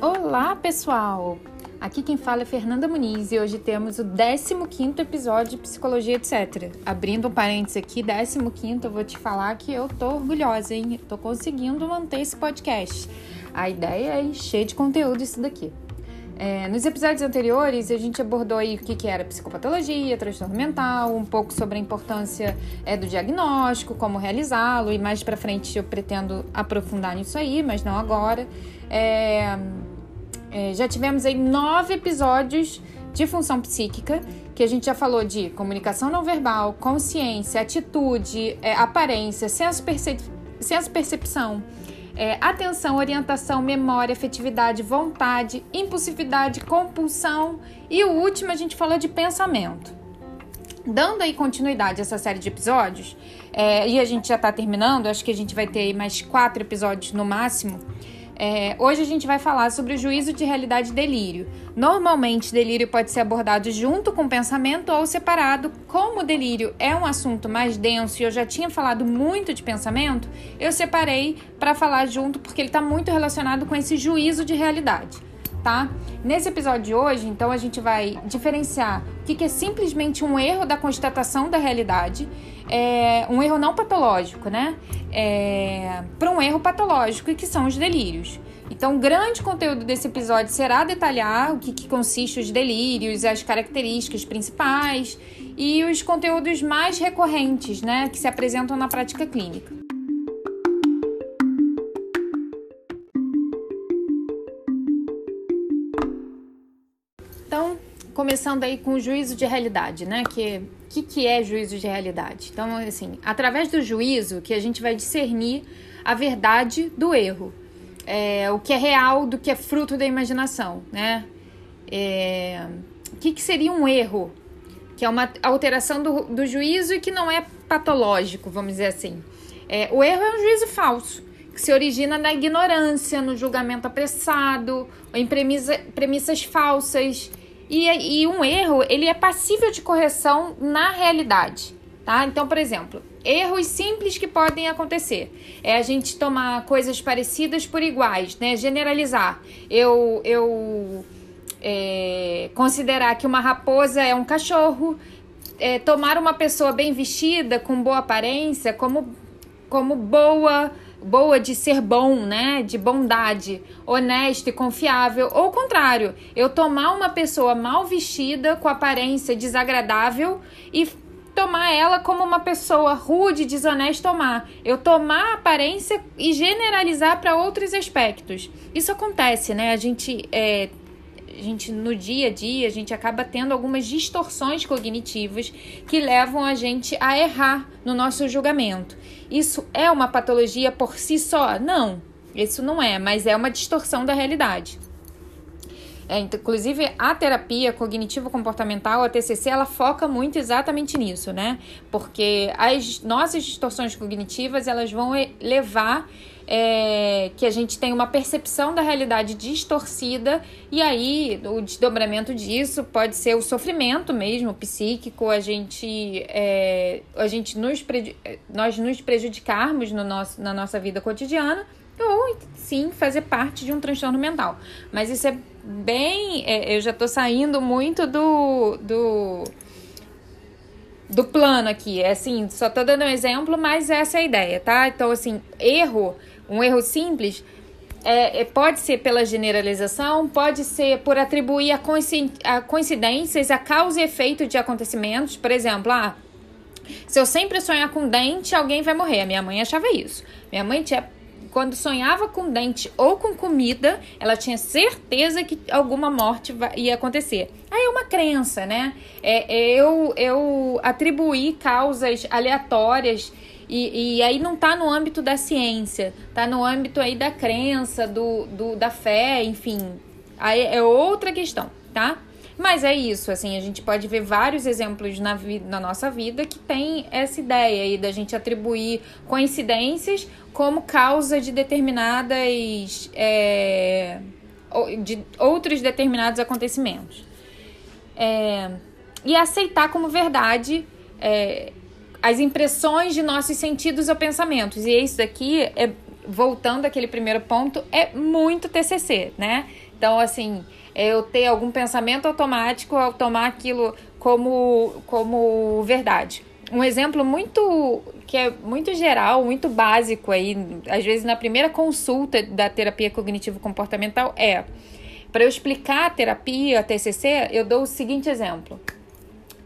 Olá, pessoal! Aqui quem fala é Fernanda Muniz e hoje temos o 15º episódio de Psicologia Etc. Abrindo um parênteses aqui, 15º, eu vou te falar que eu tô orgulhosa, hein? Tô conseguindo manter esse podcast. A ideia é encher de conteúdo isso daqui. É, nos episódios anteriores, a gente abordou aí o que, que era psicopatologia, transtorno mental, um pouco sobre a importância é, do diagnóstico, como realizá-lo, e mais para frente eu pretendo aprofundar nisso aí, mas não agora. É, é, já tivemos aí nove episódios de função psíquica, que a gente já falou de comunicação não verbal, consciência, atitude, é, aparência, senso, percep senso percepção é, atenção, orientação, memória, afetividade, vontade, impulsividade, compulsão e o último a gente falou de pensamento. Dando aí continuidade a essa série de episódios, é, e a gente já está terminando, acho que a gente vai ter mais quatro episódios no máximo. É, hoje a gente vai falar sobre o juízo de realidade e delírio. Normalmente, delírio pode ser abordado junto com pensamento ou separado. Como delírio é um assunto mais denso e eu já tinha falado muito de pensamento, eu separei para falar junto porque ele está muito relacionado com esse juízo de realidade tá? Nesse episódio de hoje, então, a gente vai diferenciar o que, é simplesmente um erro da constatação da realidade, é, um erro não patológico, né? É, para um erro patológico, que são os delírios. Então, o grande conteúdo desse episódio será detalhar o que, que consiste os delírios, as características principais e os conteúdos mais recorrentes, né, que se apresentam na prática clínica. Começando aí com o juízo de realidade, né? Que que, que é juízo de realidade? Então, assim, através do juízo que a gente vai discernir a verdade do erro, é, o que é real do que é fruto da imaginação, né? É, o que, que seria um erro? Que é uma alteração do, do juízo e que não é patológico, vamos dizer assim. É, o erro é um juízo falso, que se origina na ignorância, no julgamento apressado, em premissa, premissas falsas e, e um erro, ele é passível de correção na realidade, tá? Então, por exemplo, erros simples que podem acontecer é a gente tomar coisas parecidas por iguais, né? Generalizar. Eu, eu é, considerar que uma raposa é um cachorro, é, tomar uma pessoa bem vestida, com boa aparência, como, como boa boa de ser bom, né? De bondade, honesto e confiável. Ou o contrário, eu tomar uma pessoa mal vestida, com aparência desagradável e tomar ela como uma pessoa rude, desonesta tomar. Eu tomar a aparência e generalizar para outros aspectos. Isso acontece, né? A gente é, gente no dia a dia a gente acaba tendo algumas distorções cognitivas que levam a gente a errar no nosso julgamento. Isso é uma patologia por si só? Não, isso não é, mas é uma distorção da realidade. É, inclusive, a terapia cognitivo-comportamental, a TCC, ela foca muito exatamente nisso, né? Porque as nossas distorções cognitivas, elas vão levar é, que a gente tem uma percepção da realidade distorcida e aí o desdobramento disso pode ser o sofrimento mesmo psíquico, a gente, é, a gente nos, nós nos prejudicarmos no nosso, na nossa vida cotidiana ou sim fazer parte de um transtorno mental. Mas isso é bem. É, eu já tô saindo muito do. do do plano aqui, é assim, só tô dando um exemplo, mas essa é a ideia, tá? Então, assim, erro um erro simples é, é, pode ser pela generalização, pode ser por atribuir a, a coincidências, a causa e efeito de acontecimentos. Por exemplo, ah, se eu sempre sonhar com dente, alguém vai morrer. A minha mãe achava isso. Minha mãe tinha quando sonhava com dente ou com comida, ela tinha certeza que alguma morte ia acontecer. Aí é uma crença, né? É, é eu, eu atribuir causas aleatórias e, e aí não está no âmbito da ciência, está no âmbito aí da crença, do, do, da fé, enfim. Aí é outra questão, tá? Mas é isso, assim, a gente pode ver vários exemplos na, na nossa vida que tem essa ideia aí da gente atribuir coincidências como causa de determinadas. É, de outros determinados acontecimentos. É, e aceitar como verdade é, as impressões de nossos sentidos ou pensamentos. E isso daqui, é, voltando àquele primeiro ponto, é muito TCC, né? Então, assim, é eu ter algum pensamento automático ao tomar aquilo como, como verdade. Um exemplo muito que é muito geral, muito básico aí, às vezes na primeira consulta da terapia cognitivo comportamental é para eu explicar a terapia, a TCC, eu dou o seguinte exemplo.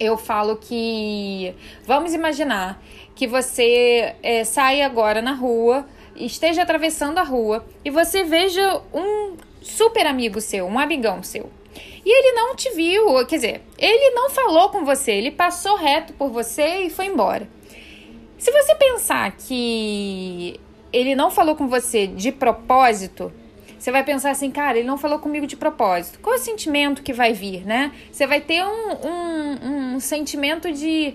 Eu falo que vamos imaginar que você é, sai agora na rua, esteja atravessando a rua e você veja um super amigo seu, um amigão seu. E ele não te viu, quer dizer, ele não falou com você, ele passou reto por você e foi embora. Se você pensar que ele não falou com você de propósito, você vai pensar assim, cara, ele não falou comigo de propósito. Qual é o sentimento que vai vir, né? Você vai ter um, um, um sentimento de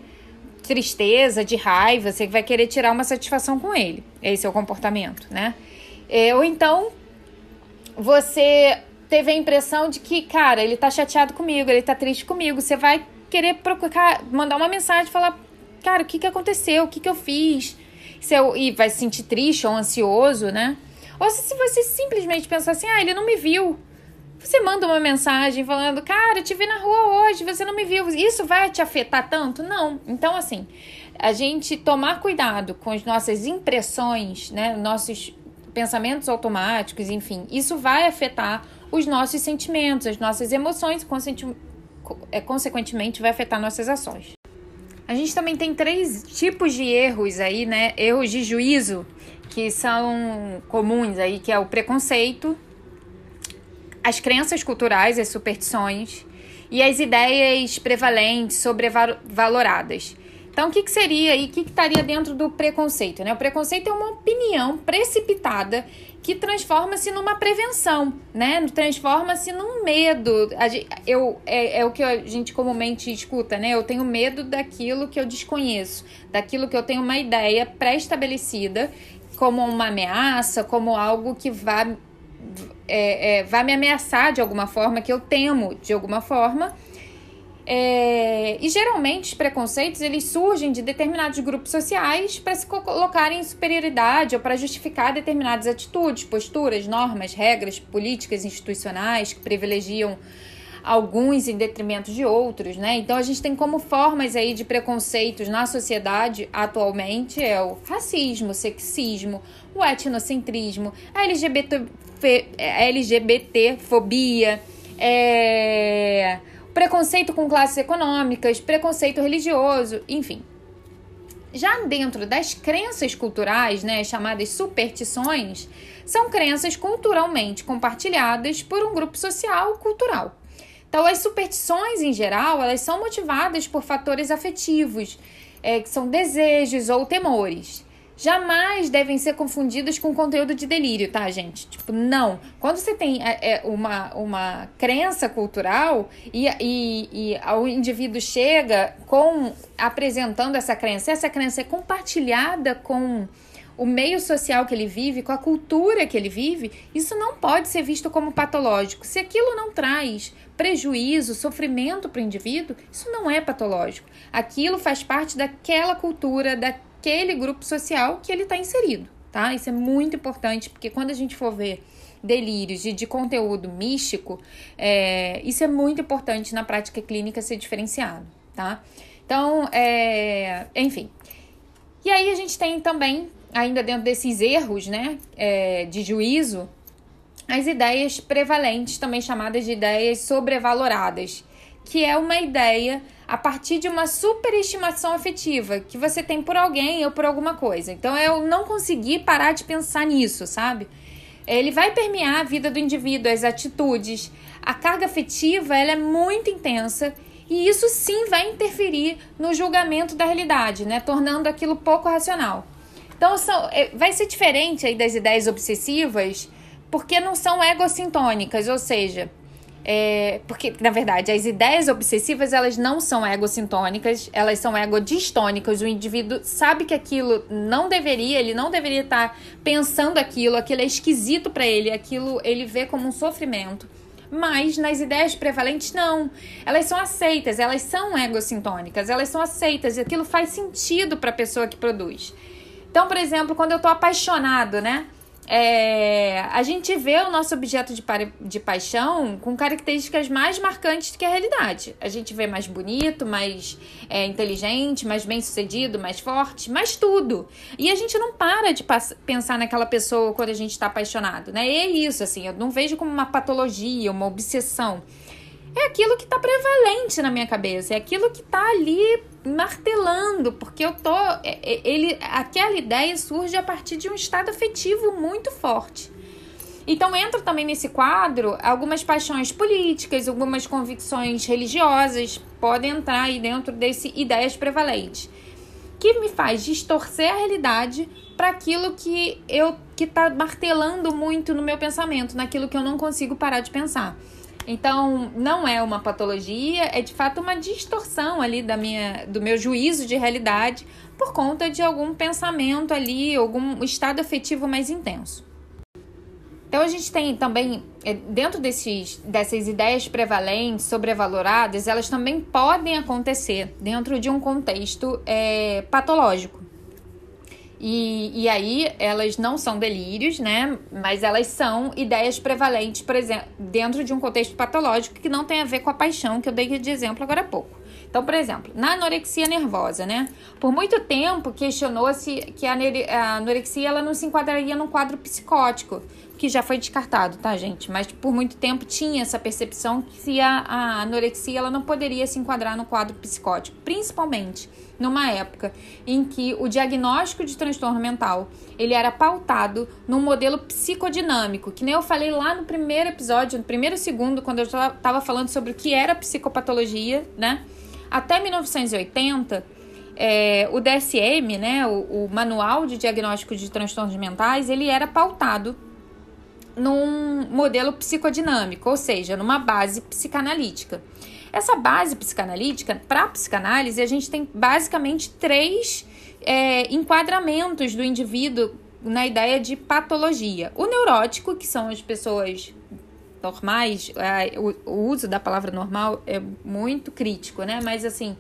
tristeza, de raiva, você vai querer tirar uma satisfação com ele. Esse é o comportamento, né? É, ou então você teve a impressão de que, cara, ele tá chateado comigo, ele tá triste comigo. Você vai querer procurar, mandar uma mensagem, falar, cara, o que que aconteceu? O que que eu fiz? Seu, e vai se sentir triste ou ansioso, né? Ou se você simplesmente pensar assim, ah, ele não me viu. Você manda uma mensagem falando, cara, eu te vi na rua hoje, você não me viu. Isso vai te afetar tanto? Não. Então, assim, a gente tomar cuidado com as nossas impressões, né? Nossos pensamentos automáticos, enfim, isso vai afetar os nossos sentimentos, as nossas emoções, é, consequentemente vai afetar nossas ações. A gente também tem três tipos de erros aí, né? Erros de juízo que são comuns aí, que é o preconceito, as crenças culturais, as superstições e as ideias prevalentes, sobrevaloradas. Então, o que, que seria aí, o que, que estaria dentro do preconceito? Né? O preconceito é uma opinião precipitada que transforma-se numa prevenção, né? Transforma-se num medo. Eu, é, é, o que a gente comumente escuta, né? Eu tenho medo daquilo que eu desconheço, daquilo que eu tenho uma ideia pré-estabelecida como uma ameaça, como algo que vai, é, é, vai me ameaçar de alguma forma, que eu temo de alguma forma. É, e geralmente os preconceitos eles surgem de determinados grupos sociais para se colocarem em superioridade ou para justificar determinadas atitudes, posturas, normas, regras, políticas institucionais que privilegiam alguns em detrimento de outros, né? Então a gente tem como formas aí de preconceitos na sociedade atualmente é o racismo, o sexismo, o etnocentrismo, a LGBT, a LGBT fobia, é preconceito com classes econômicas, preconceito religioso, enfim. Já dentro das crenças culturais, né, chamadas superstições, são crenças culturalmente compartilhadas por um grupo social cultural. Então, as superstições, em geral, elas são motivadas por fatores afetivos, é, que são desejos ou temores jamais devem ser confundidas com conteúdo de delírio, tá, gente? Tipo, não. Quando você tem é, é, uma, uma crença cultural e, e, e o indivíduo chega com apresentando essa crença, essa crença é compartilhada com o meio social que ele vive, com a cultura que ele vive, isso não pode ser visto como patológico. Se aquilo não traz prejuízo, sofrimento para o indivíduo, isso não é patológico. Aquilo faz parte daquela cultura, da, aquele grupo social que ele está inserido, tá? Isso é muito importante, porque quando a gente for ver delírios de, de conteúdo místico, é, isso é muito importante na prática clínica ser diferenciado, tá? Então, é, enfim. E aí a gente tem também, ainda dentro desses erros, né, é, de juízo, as ideias prevalentes, também chamadas de ideias sobrevaloradas, que é uma ideia a partir de uma superestimação afetiva que você tem por alguém ou por alguma coisa. Então eu não conseguir parar de pensar nisso, sabe? Ele vai permear a vida do indivíduo, as atitudes. A carga afetiva ela é muito intensa e isso sim vai interferir no julgamento da realidade, né? Tornando aquilo pouco racional. Então são, é, vai ser diferente aí das ideias obsessivas, porque não são egocintônicas, ou seja, é, porque, na verdade, as ideias obsessivas, elas não são egocintônicas, elas são egodistônicas. O indivíduo sabe que aquilo não deveria, ele não deveria estar pensando aquilo, aquilo é esquisito para ele, aquilo ele vê como um sofrimento. Mas nas ideias prevalentes, não. Elas são aceitas, elas são egocintônicas, elas são aceitas e aquilo faz sentido para a pessoa que produz. Então, por exemplo, quando eu tô apaixonado, né? é, a gente vê o nosso objeto de, de paixão com características mais marcantes do que a realidade. A gente vê mais bonito, mais é, inteligente, mais bem sucedido, mais forte, mais tudo. E a gente não para de pensar naquela pessoa quando a gente está apaixonado, né? E é isso, assim, eu não vejo como uma patologia, uma obsessão é aquilo que tá prevalente na minha cabeça, é aquilo que tá ali martelando, porque eu tô. É, é, ele, aquela ideia surge a partir de um estado afetivo muito forte. Então entra também nesse quadro algumas paixões políticas, algumas convicções religiosas podem entrar aí dentro desse ideias prevalentes, que me faz distorcer a realidade para aquilo que eu que tá martelando muito no meu pensamento, naquilo que eu não consigo parar de pensar. Então, não é uma patologia, é de fato uma distorção ali da minha, do meu juízo de realidade por conta de algum pensamento ali, algum estado afetivo mais intenso. Então a gente tem também, é, dentro desses, dessas ideias prevalentes, sobrevaloradas, elas também podem acontecer dentro de um contexto é, patológico. E, e aí elas não são delírios, né? Mas elas são ideias prevalentes, por exemplo, dentro de um contexto patológico que não tem a ver com a paixão que eu dei de exemplo agora há pouco. Então, por exemplo, na anorexia nervosa, né? Por muito tempo questionou-se que a anorexia ela não se enquadraria num quadro psicótico, que já foi descartado, tá, gente? Mas por muito tempo tinha essa percepção que a, a anorexia ela não poderia se enquadrar no quadro psicótico, principalmente numa época em que o diagnóstico de transtorno mental ele era pautado num modelo psicodinâmico, que nem eu falei lá no primeiro episódio, no primeiro segundo, quando eu estava falando sobre o que era psicopatologia, né? Até 1980, é, o DSM, né, o, o Manual de Diagnóstico de Transtornos Mentais, ele era pautado num modelo psicodinâmico, ou seja, numa base psicanalítica. Essa base psicanalítica, para psicanálise, a gente tem basicamente três é, enquadramentos do indivíduo na ideia de patologia. O neurótico, que são as pessoas normais, é, o, o uso da palavra normal é muito crítico, né? Mas assim,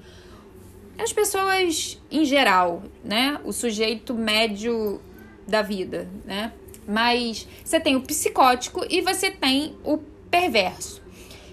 as pessoas em geral, né? O sujeito médio da vida, né? Mas você tem o psicótico e você tem o perverso.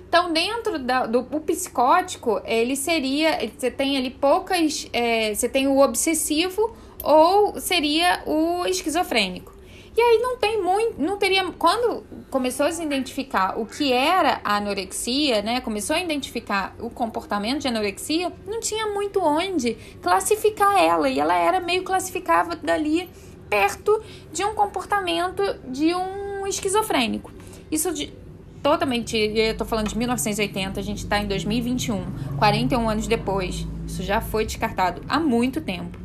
Então, dentro da, do psicótico, ele seria. Você tem ali poucas. É, você tem o obsessivo ou seria o esquizofrênico. E aí não tem muito, não teria. Quando começou a se identificar o que era a anorexia, né? Começou a identificar o comportamento de anorexia, não tinha muito onde classificar ela. E ela era meio classificável dali perto de um comportamento de um esquizofrênico. Isso de, totalmente. Eu tô falando de 1980, a gente tá em 2021, 41 anos depois. Isso já foi descartado há muito tempo.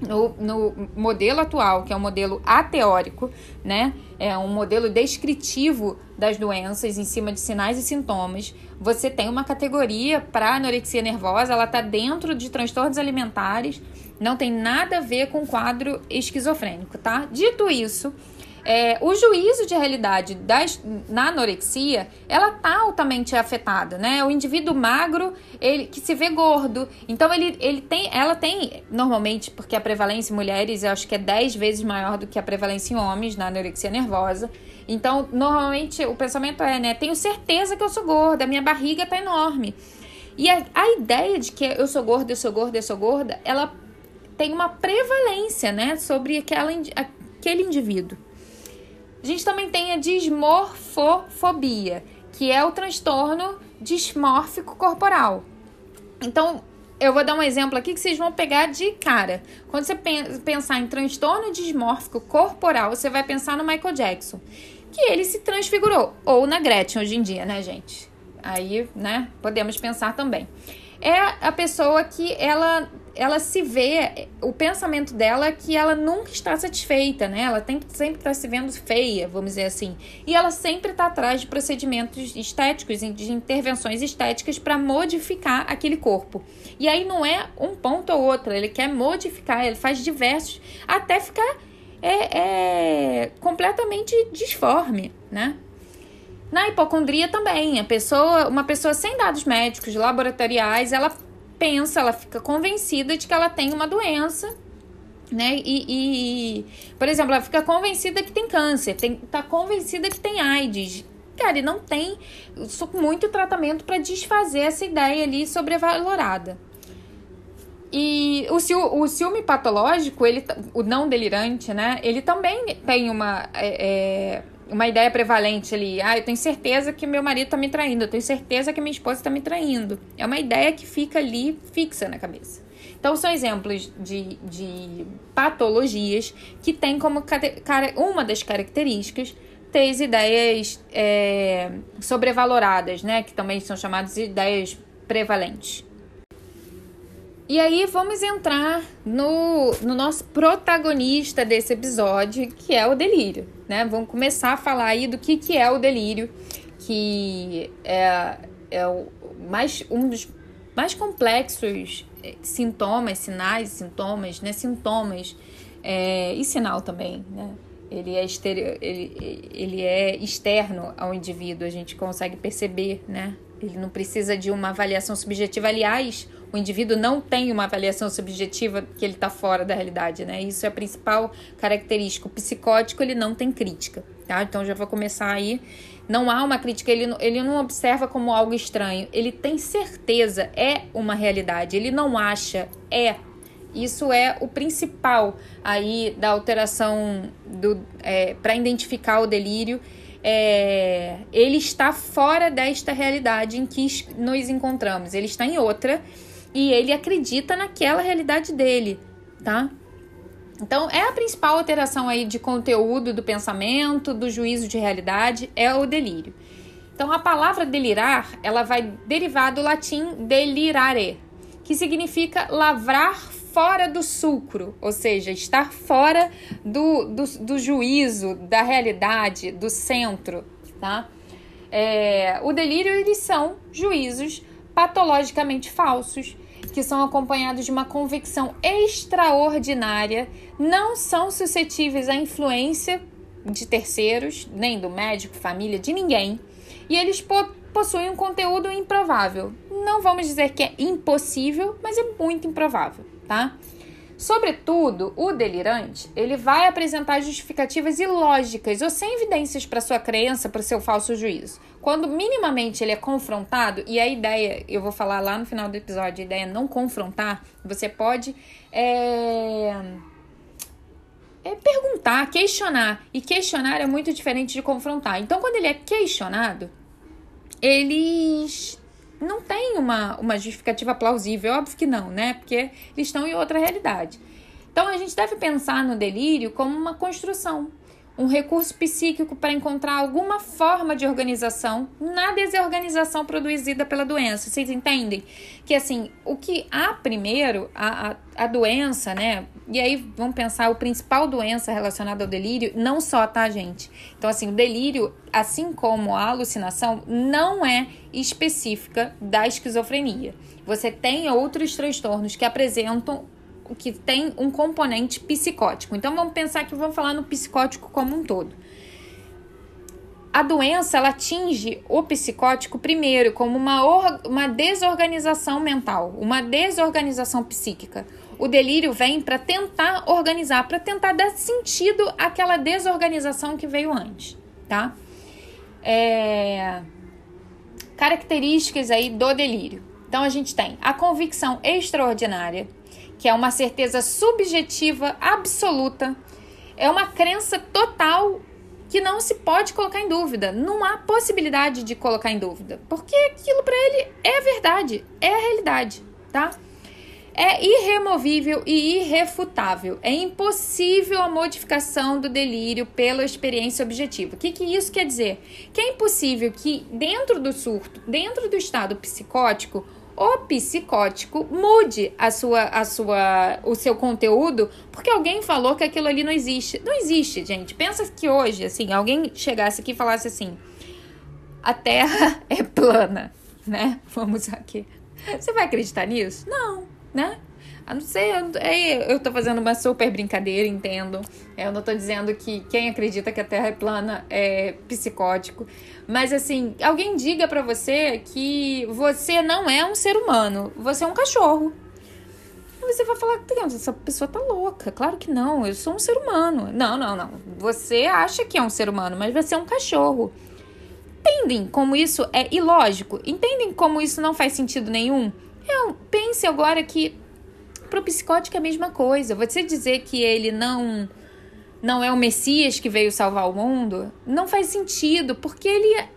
No, no modelo atual, que é um modelo ateórico, né? É um modelo descritivo das doenças em cima de sinais e sintomas. Você tem uma categoria para anorexia nervosa, ela tá dentro de transtornos alimentares, não tem nada a ver com quadro esquizofrênico, tá? Dito isso, é, o juízo de realidade das, na anorexia, ela tá altamente afetada, né? O indivíduo magro, ele que se vê gordo, então ele, ele tem, ela tem normalmente, porque a prevalência em mulheres eu acho que é 10 vezes maior do que a prevalência em homens na anorexia nervosa. Então, normalmente o pensamento é, né? Tenho certeza que eu sou gorda, minha barriga tá enorme. E a, a ideia de que eu sou gorda, eu sou gorda, eu sou gorda, ela tem uma prevalência, né, sobre aquela, aquele indivíduo. A gente também tem a dismorfofobia, que é o transtorno dismórfico corporal. Então, eu vou dar um exemplo aqui que vocês vão pegar de cara. Quando você pensar em transtorno dismórfico corporal, você vai pensar no Michael Jackson, que ele se transfigurou, ou na Gretchen hoje em dia, né, gente? Aí, né, podemos pensar também. É a pessoa que ela ela se vê, o pensamento dela é que ela nunca está satisfeita, né? Ela tem que sempre estar tá se vendo feia, vamos dizer assim. E ela sempre está atrás de procedimentos estéticos, de intervenções estéticas para modificar aquele corpo. E aí não é um ponto ou outro, ele quer modificar, ele faz diversos, até ficar é, é completamente disforme, né? Na hipocondria também, a pessoa, uma pessoa sem dados médicos laboratoriais, ela pensa, ela fica convencida de que ela tem uma doença, né? E, e por exemplo, ela fica convencida que tem câncer, tem, tá convencida que tem AIDS. Cara, e não tem muito tratamento para desfazer essa ideia ali sobrevalorada. E o, ciú, o ciúme patológico, ele, o não delirante, né? Ele também tem uma. É, é uma ideia prevalente ali. Ah, eu tenho certeza que meu marido tá me traindo, eu tenho certeza que minha esposa tá me traindo. É uma ideia que fica ali fixa na cabeça. Então, são exemplos de, de patologias que tem como uma das características ter as ideias é, sobrevaloradas, né? Que também são chamadas de ideias prevalentes. E aí vamos entrar no, no nosso protagonista desse episódio, que é o delírio, né? Vamos começar a falar aí do que, que é o delírio, que é, é o mais, um dos mais complexos é, sintomas, sinais, sintomas, né? Sintomas é, e sinal também, né? Ele é, ele, ele é externo ao indivíduo, a gente consegue perceber, né? Ele não precisa de uma avaliação subjetiva. Aliás, o indivíduo não tem uma avaliação subjetiva que ele está fora da realidade, né? Isso é a principal característica. O psicótico, ele não tem crítica, tá? Então, já vou começar aí. Não há uma crítica, ele, ele não observa como algo estranho. Ele tem certeza, é uma realidade. Ele não acha, é. Isso é o principal aí da alteração do é, para identificar o delírio. É, ele está fora desta realidade em que nos encontramos. Ele está em outra e ele acredita naquela realidade dele, tá? Então, é a principal alteração aí de conteúdo do pensamento, do juízo de realidade, é o delírio. Então, a palavra delirar, ela vai derivar do latim delirare, que significa lavrar fora do sucro, ou seja, estar fora do, do, do juízo, da realidade, do centro, tá? É, o delírio, eles são juízos patologicamente falsos que são acompanhados de uma convicção extraordinária, não são suscetíveis à influência de terceiros, nem do médico, família, de ninguém, e eles po possuem um conteúdo improvável. Não vamos dizer que é impossível, mas é muito improvável, tá? Sobretudo, o delirante, ele vai apresentar justificativas ilógicas ou sem evidências para sua crença, para o seu falso juízo. Quando minimamente ele é confrontado, e a ideia, eu vou falar lá no final do episódio, a ideia é não confrontar, você pode é, é perguntar, questionar. E questionar é muito diferente de confrontar. Então, quando ele é questionado, eles não tem uma, uma justificativa plausível, óbvio que não, né? Porque eles estão em outra realidade. Então a gente deve pensar no delírio como uma construção, um recurso psíquico para encontrar alguma forma de organização na desorganização produzida pela doença. Vocês entendem? Que assim, o que há primeiro, a, a, a doença, né? E aí vamos pensar o principal doença relacionada ao delírio, não só, tá, gente? Então, assim, o delírio, assim como a alucinação, não é específica da esquizofrenia. Você tem outros transtornos que apresentam que tem um componente psicótico. Então vamos pensar que vamos falar no psicótico como um todo. A doença ela atinge o psicótico primeiro como uma, uma desorganização mental, uma desorganização psíquica. O delírio vem para tentar organizar, para tentar dar sentido àquela desorganização que veio antes, tá? É... Características aí do delírio. Então a gente tem a convicção extraordinária, que é uma certeza subjetiva absoluta, é uma crença total que não se pode colocar em dúvida. Não há possibilidade de colocar em dúvida, porque aquilo para ele é verdade, é a realidade, tá? É irremovível e irrefutável. É impossível a modificação do delírio pela experiência objetiva. O que, que isso quer dizer? Que é impossível que, dentro do surto, dentro do estado psicótico, o psicótico mude a sua, a sua, o seu conteúdo porque alguém falou que aquilo ali não existe. Não existe, gente. Pensa que hoje, assim, alguém chegasse aqui e falasse assim: a Terra é plana, né? Vamos aqui. Você vai acreditar nisso? Não, né? A não ser, eu tô fazendo uma super brincadeira, entendo. Eu não tô dizendo que quem acredita que a Terra é plana é psicótico. Mas assim, alguém diga para você que você não é um ser humano, você é um cachorro. Você vai falar, essa pessoa tá louca. Claro que não, eu sou um ser humano. Não, não, não. Você acha que é um ser humano, mas você é um cachorro. Entendem como isso é ilógico? Entendem como isso não faz sentido nenhum? Eu pense agora que pro psicótico é a mesma coisa. Você dizer que ele não não é o Messias que veio salvar o mundo, não faz sentido, porque ele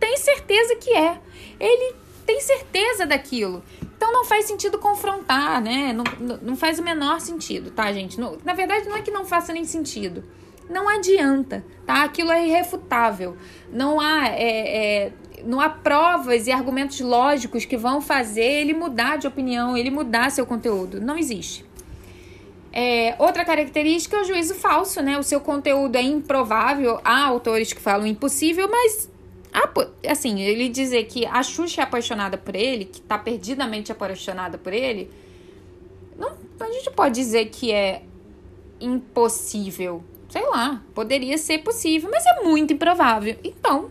tem certeza que é. Ele tem certeza daquilo. Então não faz sentido confrontar, né? Não, não faz o menor sentido, tá, gente? Não, na verdade, não é que não faça nem sentido. Não adianta, tá? Aquilo é irrefutável. Não há, é, é, não há provas e argumentos lógicos que vão fazer ele mudar de opinião, ele mudar seu conteúdo. Não existe. É, outra característica é o juízo falso, né? O seu conteúdo é improvável. Há autores que falam impossível, mas assim, ele dizer que a Xuxa é apaixonada por ele, que tá perdidamente apaixonada por ele, não, a gente pode dizer que é impossível. Sei lá, poderia ser possível, mas é muito improvável. Então,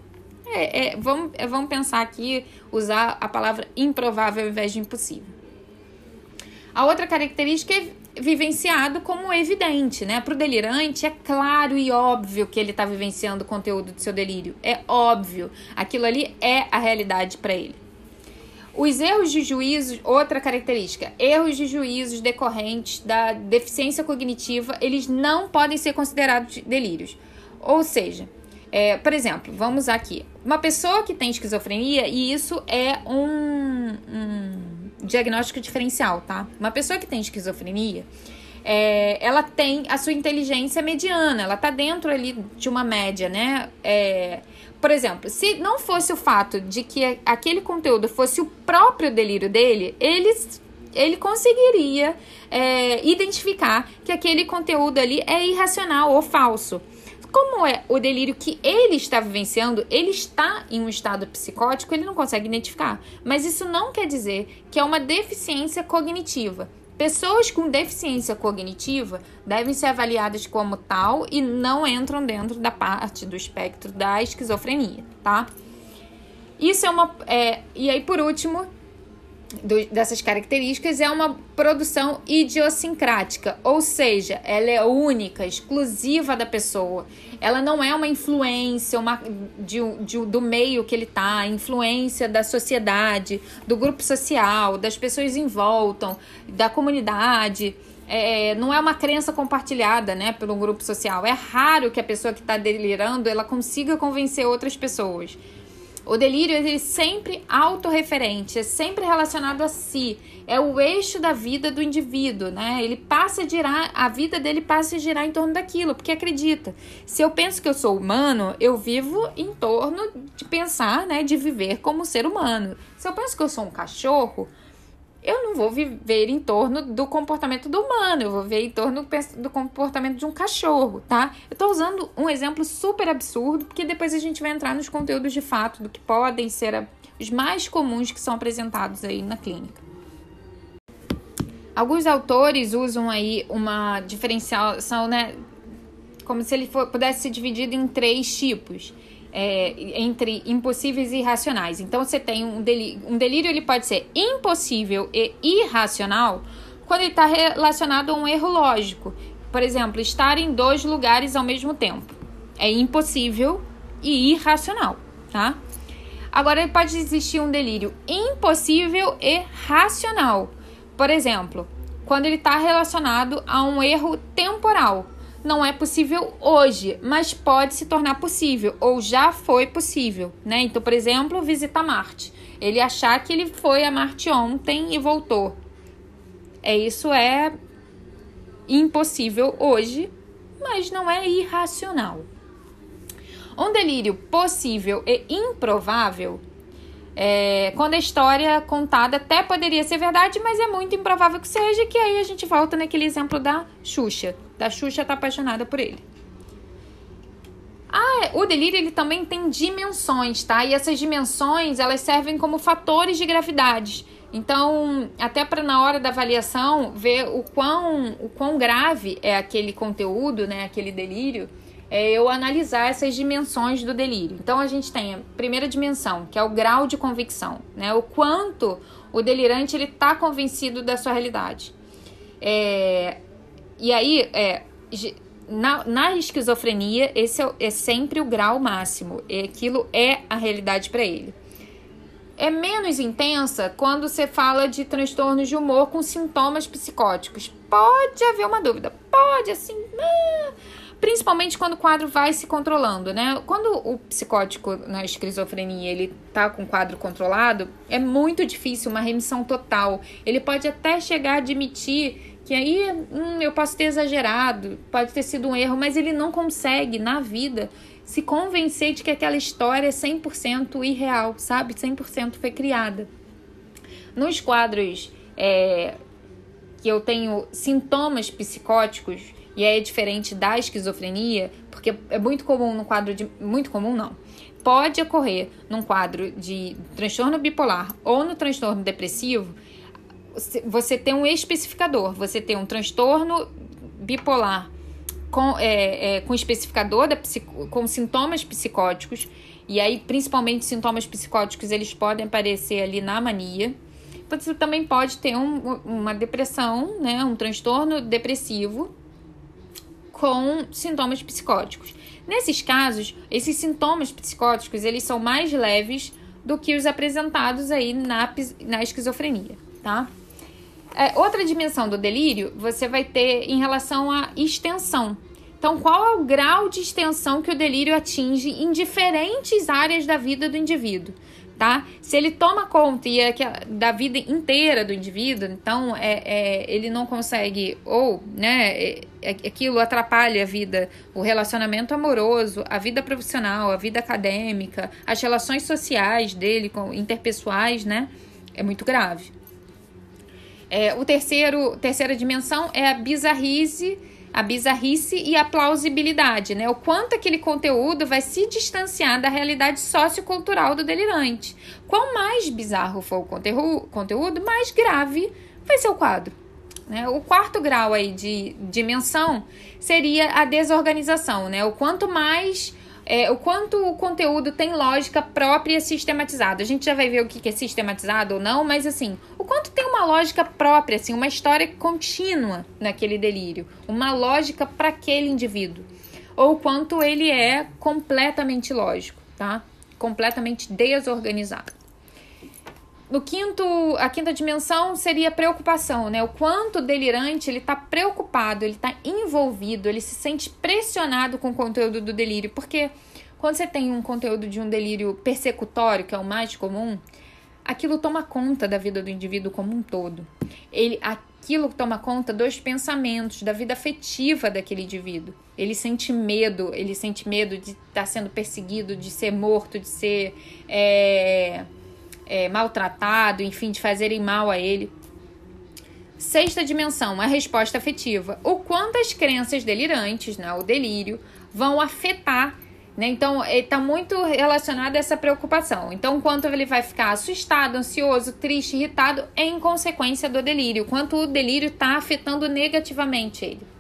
é, é, vamos, é, vamos pensar aqui, usar a palavra improvável ao invés de impossível. A outra característica é vivenciado como evidente, né? Para o delirante é claro e óbvio que ele está vivenciando o conteúdo do seu delírio. É óbvio. Aquilo ali é a realidade para ele. Os erros de juízo, outra característica, erros de juízos decorrentes da deficiência cognitiva, eles não podem ser considerados delírios. Ou seja, é, por exemplo, vamos aqui, uma pessoa que tem esquizofrenia, e isso é um, um diagnóstico diferencial, tá? Uma pessoa que tem esquizofrenia, é, ela tem a sua inteligência mediana, ela tá dentro ali de uma média, né? É, por exemplo, se não fosse o fato de que aquele conteúdo fosse o próprio delírio dele, ele, ele conseguiria é, identificar que aquele conteúdo ali é irracional ou falso como é o delírio que ele está vivenciando, ele está em um estado psicótico, ele não consegue identificar. Mas isso não quer dizer que é uma deficiência cognitiva. Pessoas com deficiência cognitiva devem ser avaliadas como tal e não entram dentro da parte do espectro da esquizofrenia, tá? Isso é uma. É, e aí, por último, do, dessas características é uma produção idiosincrática, ou seja, ela é única, exclusiva da pessoa. Ela não é uma influência uma, de, de, do meio que ele está, influência da sociedade, do grupo social, das pessoas em volta, da comunidade. É, não é uma crença compartilhada né, pelo grupo social. É raro que a pessoa que está delirando ela consiga convencer outras pessoas. O delírio é sempre autorreferente, é sempre relacionado a si. É o eixo da vida do indivíduo, né? Ele passa a girar, a vida dele passa a girar em torno daquilo, porque acredita. Se eu penso que eu sou humano, eu vivo em torno de pensar, né, de viver como ser humano. Se eu penso que eu sou um cachorro, eu não vou viver em torno do comportamento do humano, eu vou viver em torno do comportamento de um cachorro, tá? Eu tô usando um exemplo super absurdo, porque depois a gente vai entrar nos conteúdos de fato do que podem ser os mais comuns que são apresentados aí na clínica. Alguns autores usam aí uma diferenciação, né? Como se ele for, pudesse ser dividido em três tipos é, entre impossíveis e irracionais. Então você tem um delírio, um delírio ele pode ser impossível e irracional quando ele está relacionado a um erro lógico. Por exemplo, estar em dois lugares ao mesmo tempo. É impossível e irracional, tá? Agora pode existir um delírio impossível e racional. Por exemplo, quando ele está relacionado a um erro temporal não é possível hoje, mas pode se tornar possível ou já foi possível, né? Então, por exemplo, visitar Marte. Ele achar que ele foi a Marte ontem e voltou. É isso é impossível hoje, mas não é irracional. Um delírio possível e improvável é, quando a história contada até poderia ser verdade, mas é muito improvável que seja, que aí a gente volta naquele exemplo da Xuxa. Da Xuxa tá apaixonada por ele. Ah, o delírio ele também tem dimensões, tá? E essas dimensões, elas servem como fatores de gravidade. Então, até para na hora da avaliação ver o quão, o quão grave é aquele conteúdo, né, aquele delírio, é eu analisar essas dimensões do delírio. Então, a gente tem a primeira dimensão, que é o grau de convicção, né, o quanto o delirante ele está convencido da sua realidade. É, e aí, é, na, na esquizofrenia, esse é, é sempre o grau máximo. E aquilo é a realidade para ele é menos intensa quando você fala de transtornos de humor com sintomas psicóticos. Pode haver uma dúvida, pode assim, ah, principalmente quando o quadro vai se controlando, né? Quando o psicótico na esquizofrenia ele tá com o quadro controlado, é muito difícil uma remissão total. Ele pode até chegar a admitir que aí hum, eu posso ter exagerado, pode ter sido um erro, mas ele não consegue na vida se convencer de que aquela história é 100% irreal, sabe? 100% foi criada. Nos quadros é, que eu tenho sintomas psicóticos, e é diferente da esquizofrenia, porque é muito comum no quadro de. Muito comum, não. Pode ocorrer num quadro de transtorno bipolar ou no transtorno depressivo, você tem um especificador, você tem um transtorno bipolar com, é, é, com especificador da com sintomas psicóticos, e aí, principalmente sintomas psicóticos, eles podem aparecer ali na mania. Você também pode ter um, uma depressão, né, um transtorno depressivo com sintomas psicóticos. Nesses casos, esses sintomas psicóticos, eles são mais leves do que os apresentados aí na, na esquizofrenia, tá? É, outra dimensão do delírio você vai ter em relação à extensão. Então, qual é o grau de extensão que o delírio atinge em diferentes áreas da vida do indivíduo? Tá? Se ele toma conta e é da vida inteira do indivíduo, então é, é, ele não consegue, ou né, é, é, aquilo atrapalha a vida, o relacionamento amoroso, a vida profissional, a vida acadêmica, as relações sociais dele, com, interpessoais, né? É muito grave. É, o terceiro, terceira dimensão é a bizarrice, a bizarrice e a plausibilidade, né? O quanto aquele conteúdo vai se distanciar da realidade sociocultural do delirante. Quanto mais bizarro for o conteúdo, mais grave vai ser o quadro. Né? O quarto grau aí de dimensão seria a desorganização, né? O quanto mais é, o quanto o conteúdo tem lógica própria sistematizada. A gente já vai ver o que é sistematizado ou não, mas assim, o quanto tem uma lógica própria, assim, uma história contínua naquele delírio, uma lógica para aquele indivíduo, ou o quanto ele é completamente lógico, tá? Completamente desorganizado. No quinto, a quinta dimensão seria preocupação, né? O quanto o delirante ele está preocupado, ele está envolvido, ele se sente pressionado com o conteúdo do delírio, porque quando você tem um conteúdo de um delírio persecutório, que é o mais comum, aquilo toma conta da vida do indivíduo como um todo. Ele, aquilo toma conta dos pensamentos, da vida afetiva daquele indivíduo. Ele sente medo, ele sente medo de estar tá sendo perseguido, de ser morto, de ser é, é, maltratado, enfim, de fazerem mal a ele. Sexta dimensão, a resposta afetiva. O quanto as crenças delirantes, né, o delírio, vão afetar. Né? Então, está muito relacionado a essa preocupação. Então, quanto ele vai ficar assustado, ansioso, triste, irritado em consequência do delírio. Quanto o delírio está afetando negativamente ele.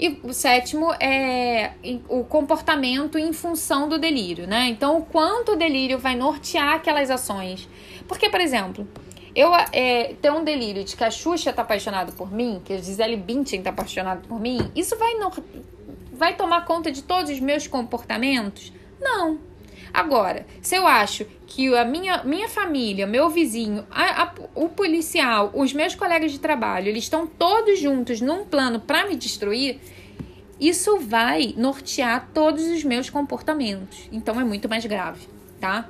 E o sétimo é o comportamento em função do delírio, né? Então, o quanto o delírio vai nortear aquelas ações. Porque, por exemplo, eu é, ter um delírio de que a Xuxa tá apaixonada por mim, que a Gisele Bündchen tá apaixonada por mim, isso vai, no, vai tomar conta de todos os meus comportamentos? Não. Agora, se eu acho que a minha, minha família, meu vizinho, a, a, o policial, os meus colegas de trabalho, eles estão todos juntos num plano para me destruir, isso vai nortear todos os meus comportamentos. Então é muito mais grave, tá?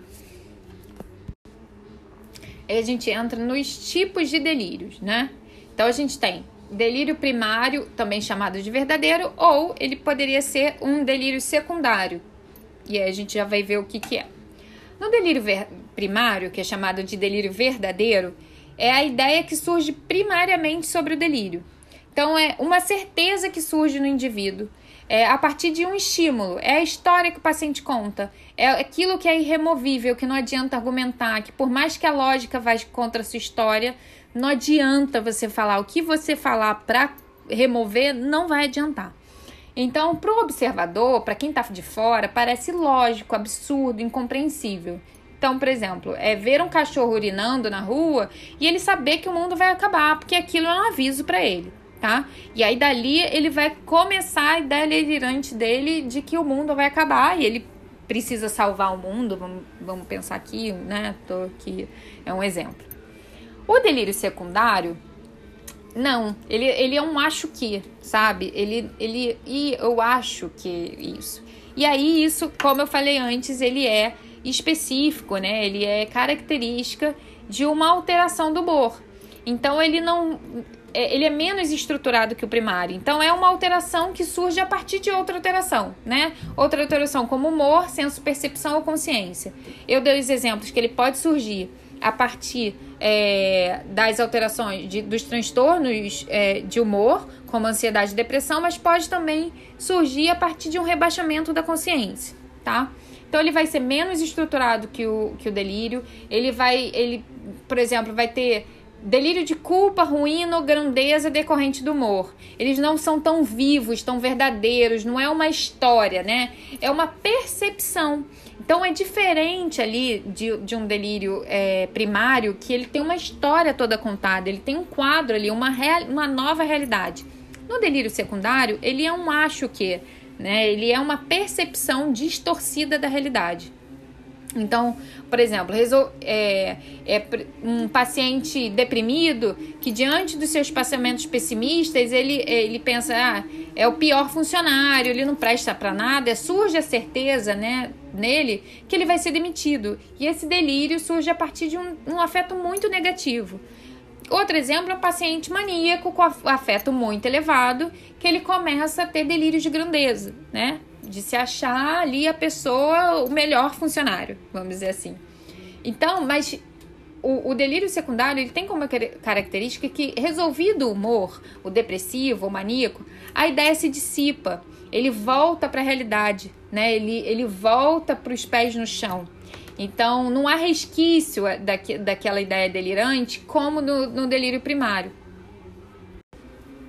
Aí a gente entra nos tipos de delírios, né? Então a gente tem delírio primário, também chamado de verdadeiro, ou ele poderia ser um delírio secundário, e aí a gente já vai ver o que, que é. No delírio primário, que é chamado de delírio verdadeiro, é a ideia que surge primariamente sobre o delírio. Então, é uma certeza que surge no indivíduo, é a partir de um estímulo. É a história que o paciente conta. É aquilo que é irremovível, que não adianta argumentar, que por mais que a lógica vá contra a sua história, não adianta você falar. O que você falar para remover não vai adiantar. Então, para o observador, para quem está de fora, parece lógico, absurdo, incompreensível. Então, por exemplo, é ver um cachorro urinando na rua e ele saber que o mundo vai acabar, porque aquilo é um aviso para ele tá? E aí dali ele vai começar a ideia delirante dele de que o mundo vai acabar e ele precisa salvar o mundo, vamos, vamos pensar aqui, né? Tô aqui, é um exemplo. O delírio secundário, não, ele, ele é um acho que, sabe? Ele, ele, e eu acho que isso. E aí isso, como eu falei antes, ele é específico, né? Ele é característica de uma alteração do humor. Então ele não é, ele é menos estruturado que o primário. Então é uma alteração que surge a partir de outra alteração, né? Outra alteração como humor, senso, percepção ou consciência. Eu dei os exemplos que ele pode surgir a partir é, das alterações de, dos transtornos é, de humor, como ansiedade e depressão, mas pode também surgir a partir de um rebaixamento da consciência, tá? Então ele vai ser menos estruturado que o, que o delírio. Ele vai, ele, por exemplo, vai ter delírio de culpa, ruína ou grandeza decorrente do humor. Eles não são tão vivos, tão verdadeiros, não é uma história, né? É uma percepção. Então é diferente ali de, de um delírio é, primário que ele tem uma história toda contada, ele tem um quadro ali, uma, real, uma nova realidade. No delírio secundário, ele é um acho que, né? Ele é uma percepção distorcida da realidade. Então, por exemplo, é, é um paciente deprimido que diante dos seus pensamentos pessimistas ele, ele pensa ah, é o pior funcionário, ele não presta para nada, surge a certeza né, nele que ele vai ser demitido. E esse delírio surge a partir de um, um afeto muito negativo. Outro exemplo é um paciente maníaco com afeto muito elevado, que ele começa a ter delírios de grandeza, né? De se achar ali a pessoa, o melhor funcionário, vamos dizer assim. Então, mas o, o, delírio secundário ele tem como característica que, resolvido o humor, o depressivo, o maníaco, a ideia se dissipa, ele volta para a realidade, né? ele, ele volta para os pés no chão. Então, não há resquício daque, daquela ideia delirante como no, no delírio primário.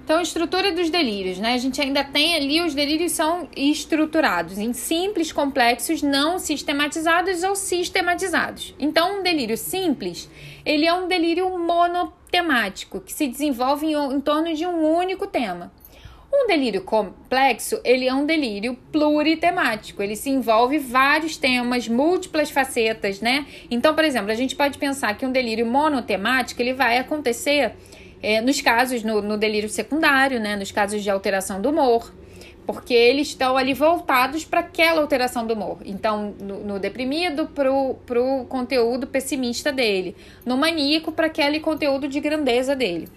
Então, estrutura dos delírios, né? A gente ainda tem ali os delírios são estruturados em simples, complexos, não sistematizados ou sistematizados. Então, um delírio simples, ele é um delírio monotemático que se desenvolve em, em torno de um único tema. Um delírio complexo, ele é um delírio pluritemático, ele se envolve vários temas, múltiplas facetas, né? Então, por exemplo, a gente pode pensar que um delírio monotemático, ele vai acontecer é, nos casos, no, no delírio secundário, né, nos casos de alteração do humor, porque eles estão ali voltados para aquela alteração do humor. Então, no, no deprimido, para o conteúdo pessimista dele, no maníaco, para aquele conteúdo de grandeza dele.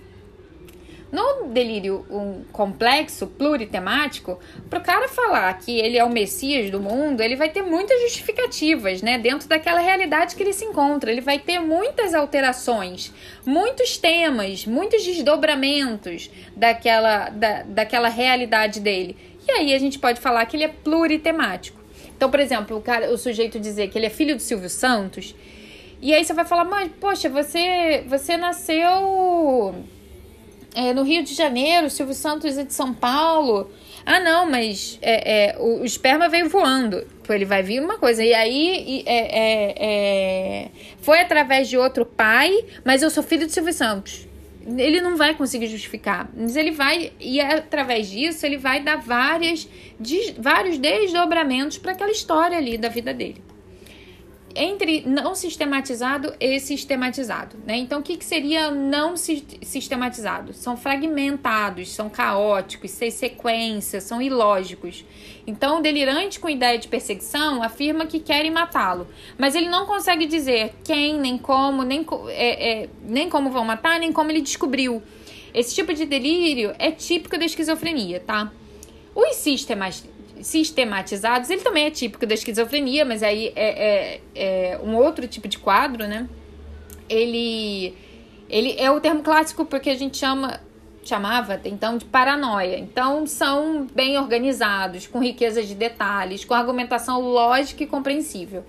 No delírio um complexo, pluritemático, para o cara falar que ele é o Messias do mundo, ele vai ter muitas justificativas, né? Dentro daquela realidade que ele se encontra. Ele vai ter muitas alterações, muitos temas, muitos desdobramentos daquela, da, daquela realidade dele. E aí a gente pode falar que ele é pluritemático. Então, por exemplo, o, cara, o sujeito dizer que ele é filho do Silvio Santos, e aí você vai falar, mas, poxa, você, você nasceu é, no Rio de Janeiro, Silvio Santos é de São Paulo. Ah, não, mas é, é, o, o, esperma veio voando. Ele vai vir uma coisa. E aí é, é, é, foi através de outro pai, mas eu sou filho de Silvio Santos. Ele não vai conseguir justificar. Mas ele vai, e através disso, ele vai dar várias, des, vários desdobramentos para aquela história ali da vida dele entre não sistematizado e sistematizado, né? Então, o que, que seria não sistematizado? São fragmentados, são caóticos, sem sequência, são ilógicos. Então, o delirante com ideia de perseguição afirma que querem matá-lo, mas ele não consegue dizer quem, nem como, nem, é, é, nem como vão matar, nem como ele descobriu. Esse tipo de delírio é típico da esquizofrenia, tá? Os sistemas sistematizados. Ele também é típico da esquizofrenia, mas aí é, é, é um outro tipo de quadro, né? Ele, ele é o termo clássico porque a gente chama chamava então de paranoia. Então são bem organizados, com riqueza de detalhes, com argumentação lógica e compreensível.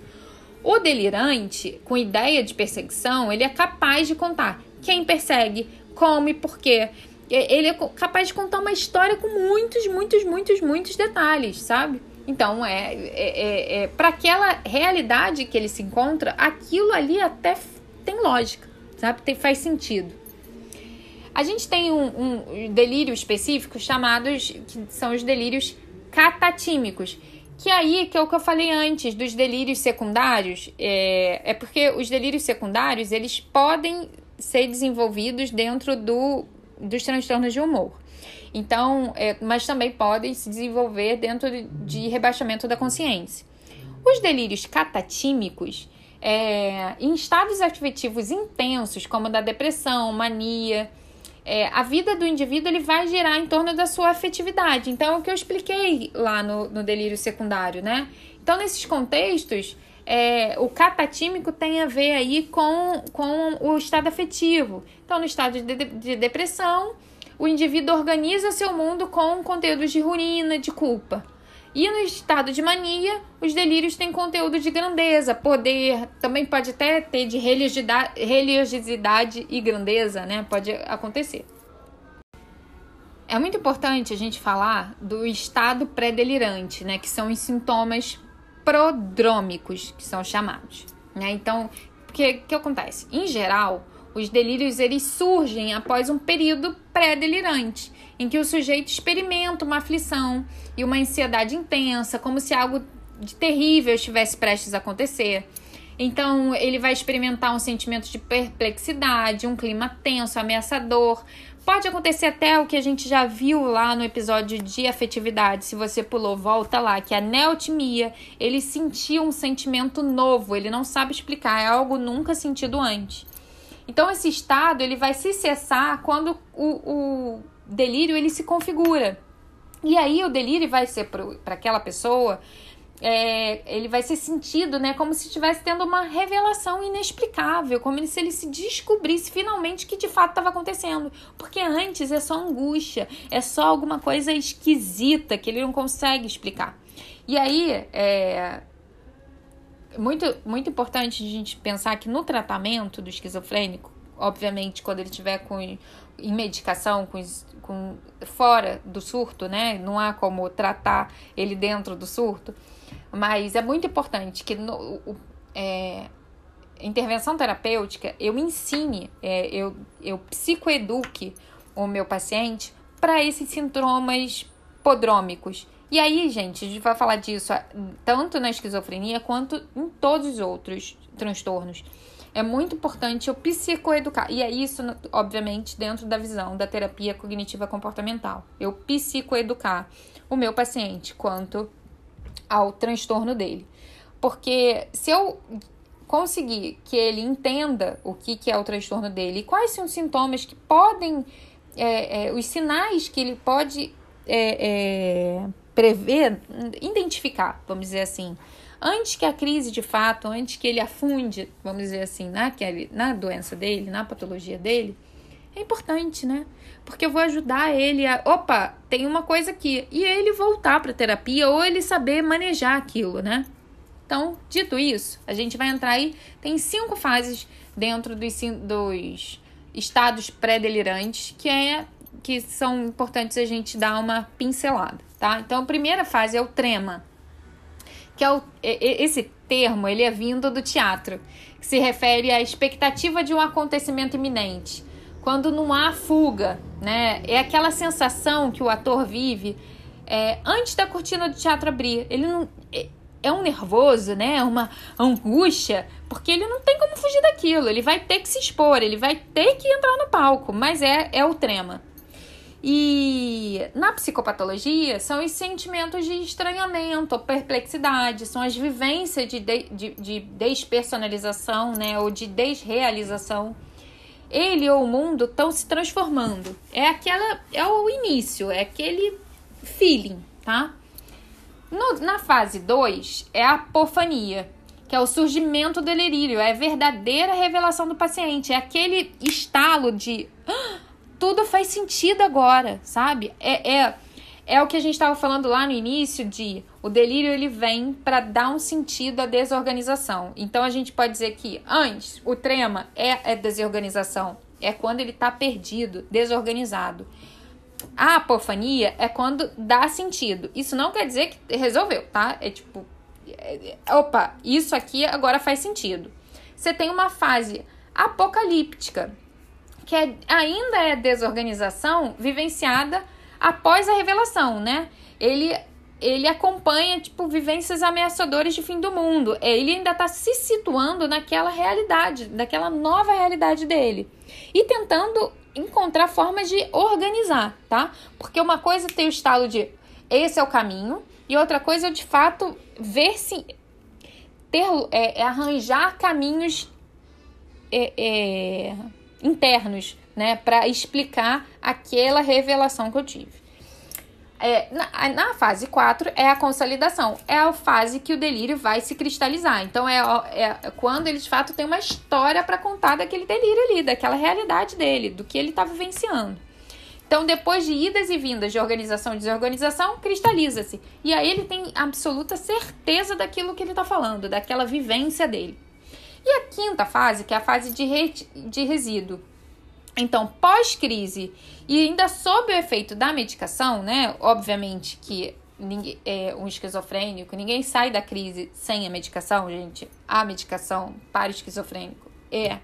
O delirante, com ideia de perseguição, ele é capaz de contar quem persegue, como e por quê. Ele é capaz de contar uma história com muitos, muitos, muitos, muitos detalhes, sabe? Então, é, é, é, é para aquela realidade que ele se encontra, aquilo ali até tem lógica, sabe? Tem, faz sentido. A gente tem um, um delírio específico chamados, que são os delírios catatímicos, que aí, que é o que eu falei antes, dos delírios secundários, é, é porque os delírios secundários, eles podem ser desenvolvidos dentro do, dos transtornos de humor. Então, é, mas também podem se desenvolver dentro de rebaixamento da consciência. Os delírios catatímicos, é, em estados afetivos intensos, como da depressão, mania, é, a vida do indivíduo ele vai girar em torno da sua afetividade. Então, é o que eu expliquei lá no, no delírio secundário, né? Então, nesses contextos, é, o catatímico tem a ver aí com, com o estado afetivo. Então, no estado de, de, de depressão, o indivíduo organiza seu mundo com conteúdos de ruína, de culpa. E no estado de mania, os delírios têm conteúdo de grandeza, poder, também pode até ter de religiosidade e grandeza, né? Pode acontecer. É muito importante a gente falar do estado pré-delirante, né? Que são os sintomas prodrômicos, que são chamados. Né? Então, o que, que acontece? Em geral, os delírios eles surgem após um período pré-delirante, em que o sujeito experimenta uma aflição e uma ansiedade intensa, como se algo de terrível estivesse prestes a acontecer. Então, ele vai experimentar um sentimento de perplexidade, um clima tenso, ameaçador. Pode acontecer até o que a gente já viu lá no episódio de afetividade. Se você pulou, volta lá, que a neotimia, ele sentiu um sentimento novo, ele não sabe explicar, é algo nunca sentido antes. Então esse estado ele vai se cessar quando o, o delírio ele se configura. E aí o delírio vai ser para aquela pessoa, é, ele vai ser sentido, né, como se estivesse tendo uma revelação inexplicável, como se ele se descobrisse finalmente que de fato estava acontecendo. Porque antes é só angústia, é só alguma coisa esquisita que ele não consegue explicar. E aí, é, muito, muito importante a gente pensar que no tratamento do esquizofrênico, obviamente, quando ele tiver com em medicação, com, com fora do surto, né? Não há como tratar ele dentro do surto, mas é muito importante que no, o, é, intervenção terapêutica eu ensine, é, eu, eu psicoeduque o meu paciente para esses sintomas podrômicos e aí, gente, a gente vai falar disso tanto na esquizofrenia quanto em todos os outros transtornos. É muito importante eu psicoeducar. E é isso, obviamente, dentro da visão da terapia cognitiva comportamental. Eu psicoeducar o meu paciente quanto ao transtorno dele. Porque se eu conseguir que ele entenda o que, que é o transtorno dele e quais são os sintomas que podem, é, é, os sinais que ele pode é, é prever, identificar, vamos dizer assim, antes que a crise de fato, antes que ele afunde, vamos dizer assim, naquele, na doença dele, na patologia dele, é importante, né? Porque eu vou ajudar ele a, opa, tem uma coisa aqui, e ele voltar para terapia ou ele saber manejar aquilo, né? Então, dito isso, a gente vai entrar aí, tem cinco fases dentro dos, dos estados pré-delirantes, que é que são importantes a gente dar uma pincelada tá? Então, a primeira fase é o trema, que é o, esse termo, ele é vindo do teatro, que se refere à expectativa de um acontecimento iminente. Quando não há fuga, né? É aquela sensação que o ator vive é, antes da cortina do teatro abrir. Ele não é, é um nervoso, né? É uma angústia, porque ele não tem como fugir daquilo. Ele vai ter que se expor, ele vai ter que entrar no palco, mas é, é o trema. E na psicopatologia são os sentimentos de estranhamento ou perplexidade, são as vivências de, de, de, de despersonalização né, ou de desrealização. Ele ou o mundo estão se transformando. É aquela. É o início, é aquele feeling, tá? No, na fase 2 é a apofania, que é o surgimento do delírio, é a verdadeira revelação do paciente, é aquele estalo de. Ah, tudo faz sentido agora, sabe? É, é, é o que a gente estava falando lá no início de o delírio ele vem para dar um sentido à desorganização. Então a gente pode dizer que antes o trema é, é desorganização, é quando ele está perdido, desorganizado. A apofania é quando dá sentido. Isso não quer dizer que resolveu, tá? É tipo, é, é, opa, isso aqui agora faz sentido. Você tem uma fase apocalíptica, que é, ainda é desorganização vivenciada após a revelação, né? Ele ele acompanha tipo vivências ameaçadoras de fim do mundo. É, ele ainda está se situando naquela realidade, naquela nova realidade dele e tentando encontrar formas de organizar, tá? Porque uma coisa tem o estado de esse é o caminho e outra coisa é de fato ver se ter é, é arranjar caminhos é, é, internos, né, para explicar aquela revelação que eu tive. É, na, na, fase 4 é a consolidação, é a fase que o delírio vai se cristalizar. Então é, é quando ele de fato tem uma história para contar daquele delírio ali, daquela realidade dele, do que ele está vivenciando. Então, depois de idas e vindas de organização e desorganização, cristaliza-se. E aí ele tem absoluta certeza daquilo que ele está falando, daquela vivência dele. E a quinta fase, que é a fase de, re, de resíduo. Então, pós-crise e ainda sob o efeito da medicação, né? Obviamente que ninguém, é, um esquizofrênico, ninguém sai da crise sem a medicação, gente. A medicação para o esquizofrênico é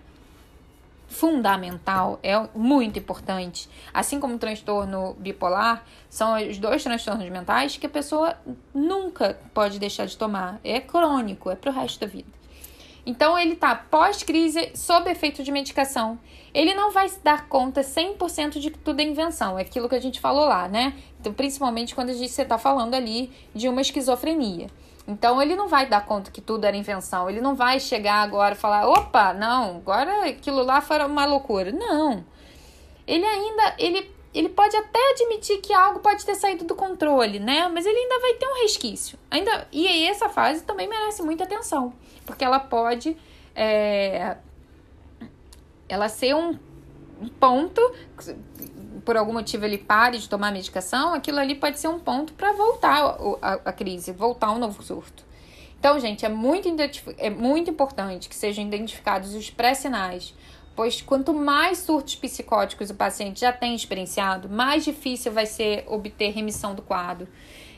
fundamental, é muito importante. Assim como o transtorno bipolar, são os dois transtornos mentais que a pessoa nunca pode deixar de tomar. É crônico, é pro resto da vida. Então ele tá pós-crise, sob efeito de medicação. Ele não vai se dar conta 100% de que tudo é invenção, é aquilo que a gente falou lá, né? Então, principalmente quando a gente, você tá falando ali de uma esquizofrenia. Então ele não vai dar conta que tudo era invenção. Ele não vai chegar agora e falar: opa, não, agora aquilo lá foi uma loucura. Não. Ele ainda. Ele, ele pode até admitir que algo pode ter saído do controle, né? Mas ele ainda vai ter um resquício. Ainda, e aí essa fase também merece muita atenção. Porque ela pode. É, ela ser um ponto por algum motivo ele pare de tomar medicação, aquilo ali pode ser um ponto para voltar a, a, a, crise, voltar um novo surto. Então, gente, é muito, é muito importante que sejam identificados os pré-sinais, pois quanto mais surtos psicóticos o paciente já tem experienciado, mais difícil vai ser obter remissão do quadro.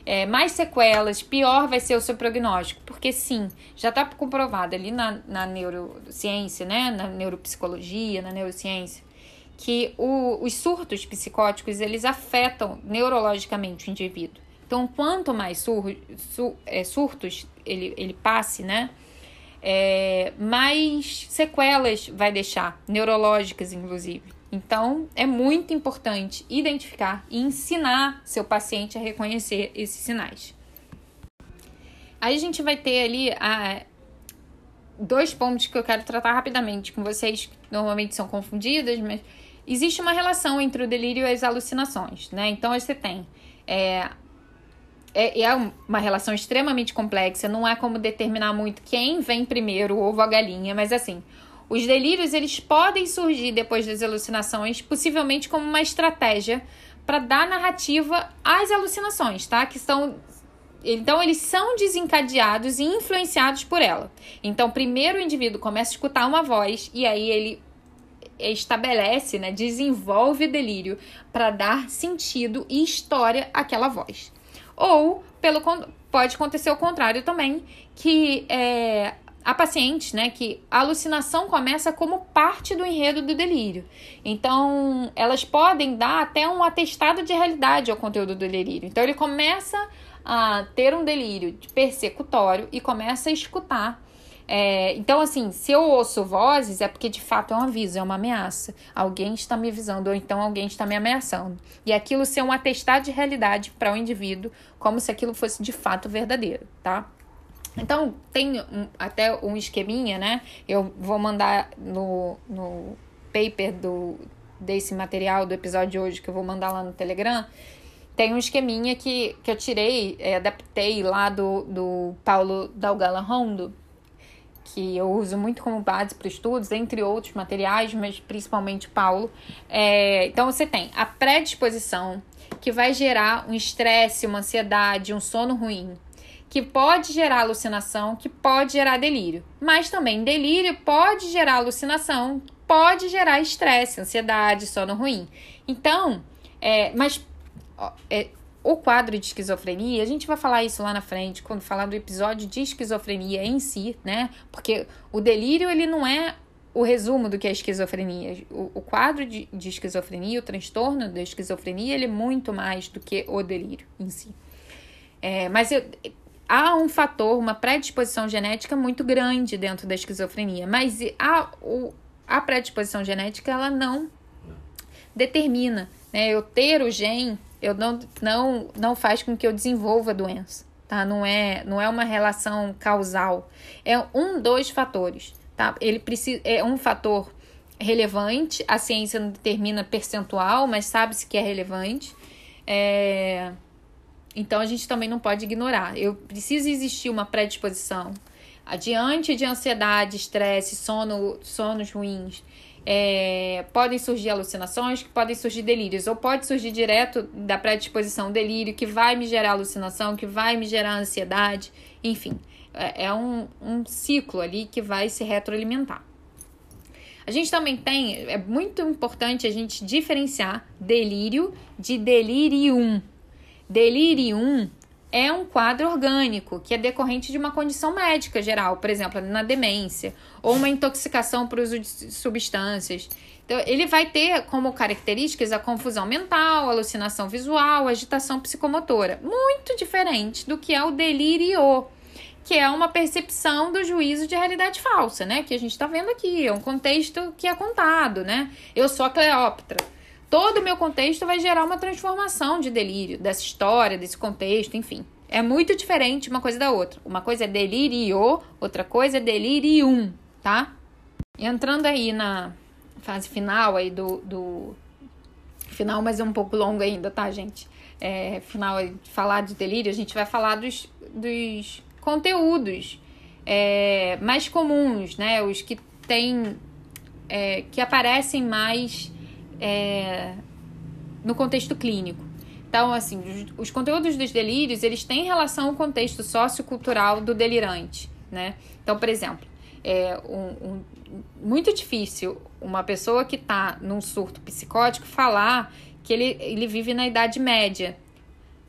É, mais sequelas, pior vai ser o seu prognóstico, porque sim, já está comprovado ali na, na neurociência, né, na neuropsicologia, na neurociência, que o, os surtos psicóticos eles afetam neurologicamente o indivíduo. Então, quanto mais sur, é, surtos ele, ele passe, né, é, mais sequelas vai deixar, neurológicas inclusive. Então, é muito importante identificar e ensinar seu paciente a reconhecer esses sinais. Aí a gente vai ter ali a, dois pontos que eu quero tratar rapidamente com vocês, que normalmente são confundidas, mas existe uma relação entre o delírio e as alucinações, né? Então você tem é, é, é, uma relação extremamente complexa, não é como determinar muito quem vem primeiro, o ovo ou a galinha, mas assim, os delírios eles podem surgir depois das alucinações, possivelmente como uma estratégia para dar narrativa às alucinações, tá? Que são então, eles são desencadeados e influenciados por ela. Então, primeiro o indivíduo começa a escutar uma voz e aí ele estabelece, né, desenvolve delírio para dar sentido e história àquela voz. Ou pelo pode acontecer o contrário também, que é, a paciente, né, que a alucinação começa como parte do enredo do delírio. Então, elas podem dar até um atestado de realidade ao conteúdo do delírio. Então, ele começa a ter um delírio persecutório e começa a escutar é, então, assim, se eu ouço vozes, é porque de fato é um aviso, é uma ameaça. Alguém está me avisando, ou então alguém está me ameaçando. E aquilo ser um atestado de realidade para o um indivíduo, como se aquilo fosse de fato verdadeiro, tá? Então, tem um, até um esqueminha, né? Eu vou mandar no, no paper do, desse material do episódio de hoje, que eu vou mandar lá no Telegram. Tem um esqueminha que, que eu tirei, é, adaptei lá do, do Paulo Dalgala Rondo, que eu uso muito como base para estudos, entre outros materiais, mas principalmente Paulo. É, então você tem a predisposição, que vai gerar um estresse, uma ansiedade, um sono ruim, que pode gerar alucinação, que pode gerar delírio. Mas também delírio pode gerar alucinação, pode gerar estresse, ansiedade, sono ruim. Então, é, mas é, o quadro de esquizofrenia, a gente vai falar isso lá na frente, quando falar do episódio de esquizofrenia em si, né? Porque o delírio, ele não é o resumo do que é esquizofrenia. O, o quadro de, de, esquizofrenia, o transtorno da esquizofrenia, ele é muito mais do que o delírio em si. É, mas eu, há um fator, uma predisposição genética muito grande dentro da esquizofrenia, mas a, o, a predisposição genética, ela não determina. Né? Eu ter o gene eu não, não, não faz com que eu desenvolva a doença, tá? Não é, não é uma relação causal. É um dos fatores, tá? Ele precisa, é um fator relevante, a ciência não determina percentual, mas sabe-se que é relevante. É... Então a gente também não pode ignorar. Eu preciso existir uma predisposição. Adiante de ansiedade, estresse, sono, sonos ruins, é, podem surgir alucinações, que podem surgir delírios, ou pode surgir direto da predisposição delírio, que vai me gerar alucinação, que vai me gerar ansiedade, enfim, é, é um, um ciclo ali que vai se retroalimentar. A gente também tem, é muito importante a gente diferenciar delírio de delirium. Delirium é um quadro orgânico que é decorrente de uma condição médica geral, por exemplo, na demência, ou uma intoxicação por uso de substâncias. Então, ele vai ter como características a confusão mental, alucinação visual, agitação psicomotora, muito diferente do que é o delírio, que é uma percepção do juízo de realidade falsa, né? Que a gente está vendo aqui, é um contexto que é contado, né? Eu sou a Cleópatra todo o meu contexto vai gerar uma transformação de delírio, dessa história, desse contexto, enfim. É muito diferente uma coisa da outra. Uma coisa é delírio, outra coisa é delirium, tá? Entrando aí na fase final aí do, do... Final, mas é um pouco longo ainda, tá, gente? É, final de falar de delírio, a gente vai falar dos, dos conteúdos é, mais comuns, né? Os que tem... É, que aparecem mais é, no contexto clínico. Então, assim, os, os, conteúdos dos delírios, eles têm relação ao contexto sociocultural do delirante, né? Então, por exemplo, é um, um, muito difícil uma pessoa que está num surto psicótico falar que ele, ele vive na Idade Média,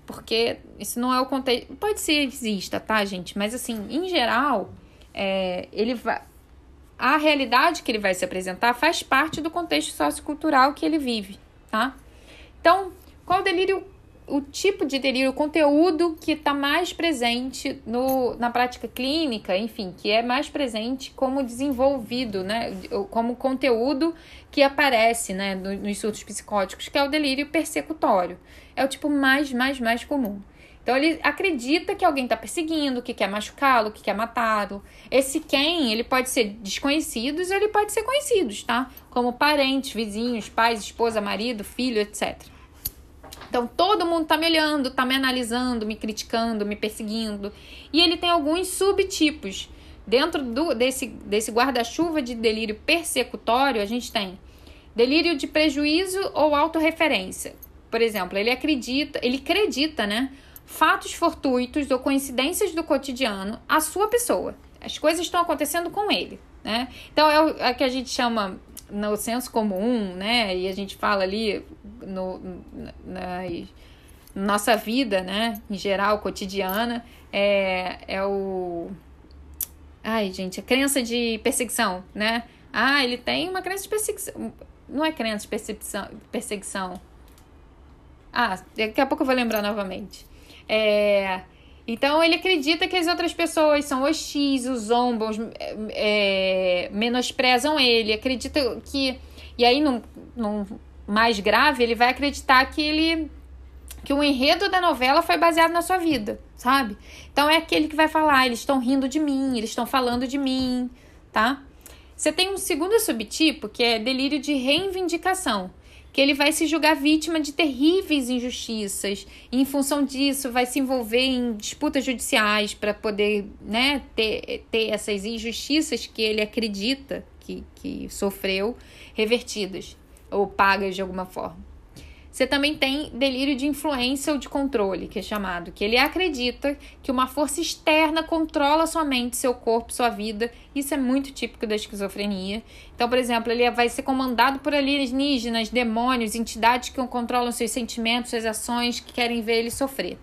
porque isso não é o contexto. Pode ser exista, tá, gente? Mas assim, em geral, é, ele vai a realidade que ele vai se apresentar faz parte do contexto sociocultural que ele vive, tá? Então, qual o delírio, o tipo de delírio, o conteúdo que está mais presente no, na prática clínica, enfim, que é mais presente como desenvolvido, né? Como conteúdo que aparece, né, nos surtos psicóticos, que é o delírio persecutório. É o tipo mais, mais, mais comum. Então ele acredita que alguém está perseguindo, que quer machucá-lo, que quer matá-lo. Esse quem, ele pode ser desconhecidos ou ele pode ser conhecidos, tá? Como parentes, vizinhos, pais, esposa, marido, filho, etc. Então todo mundo tá me olhando, tá me analisando, me criticando, me perseguindo. E ele tem alguns subtipos. Dentro do, desse, desse guarda-chuva de delírio persecutório, a gente tem delírio de prejuízo ou autorreferência. Por exemplo, ele acredita, ele acredita, né? Fatos fortuitos ou coincidências do cotidiano à sua pessoa. As coisas estão acontecendo com ele, né? Então é o é que a gente chama no senso comum, né? E a gente fala ali no, na, nossa vida, né? Em geral, cotidiana, é, é o. Ai, gente, a crença de perseguição, né? Ah, ele tem uma crença de perseguição. Não é crença de perseguição. perseguição. Ah, daqui a pouco eu vou lembrar novamente. É, então ele acredita que as outras pessoas são hostis, o zombam, é, menosprezam ele, acredita que. E aí, no, no mais grave, ele vai acreditar que ele. que o enredo da novela foi baseado na sua vida, sabe? Então é aquele que vai falar, eles estão rindo de mim, eles estão falando de mim, tá? Você tem um segundo subtipo que é delírio de reivindicação que ele vai se julgar vítima de terríveis injustiças e, em função disso, vai se envolver em disputas judiciais para poder né, ter, ter essas injustiças que ele acredita que, que sofreu revertidas ou pagas de alguma forma. Você também tem delírio de influência ou de controle, que é chamado, que ele acredita que uma força externa controla sua mente, seu corpo, sua vida. Isso é muito típico da esquizofrenia. Então, por exemplo, ele vai ser comandado por alienígenas, demônios, entidades que controlam seus sentimentos, suas ações, que querem ver ele sofrer.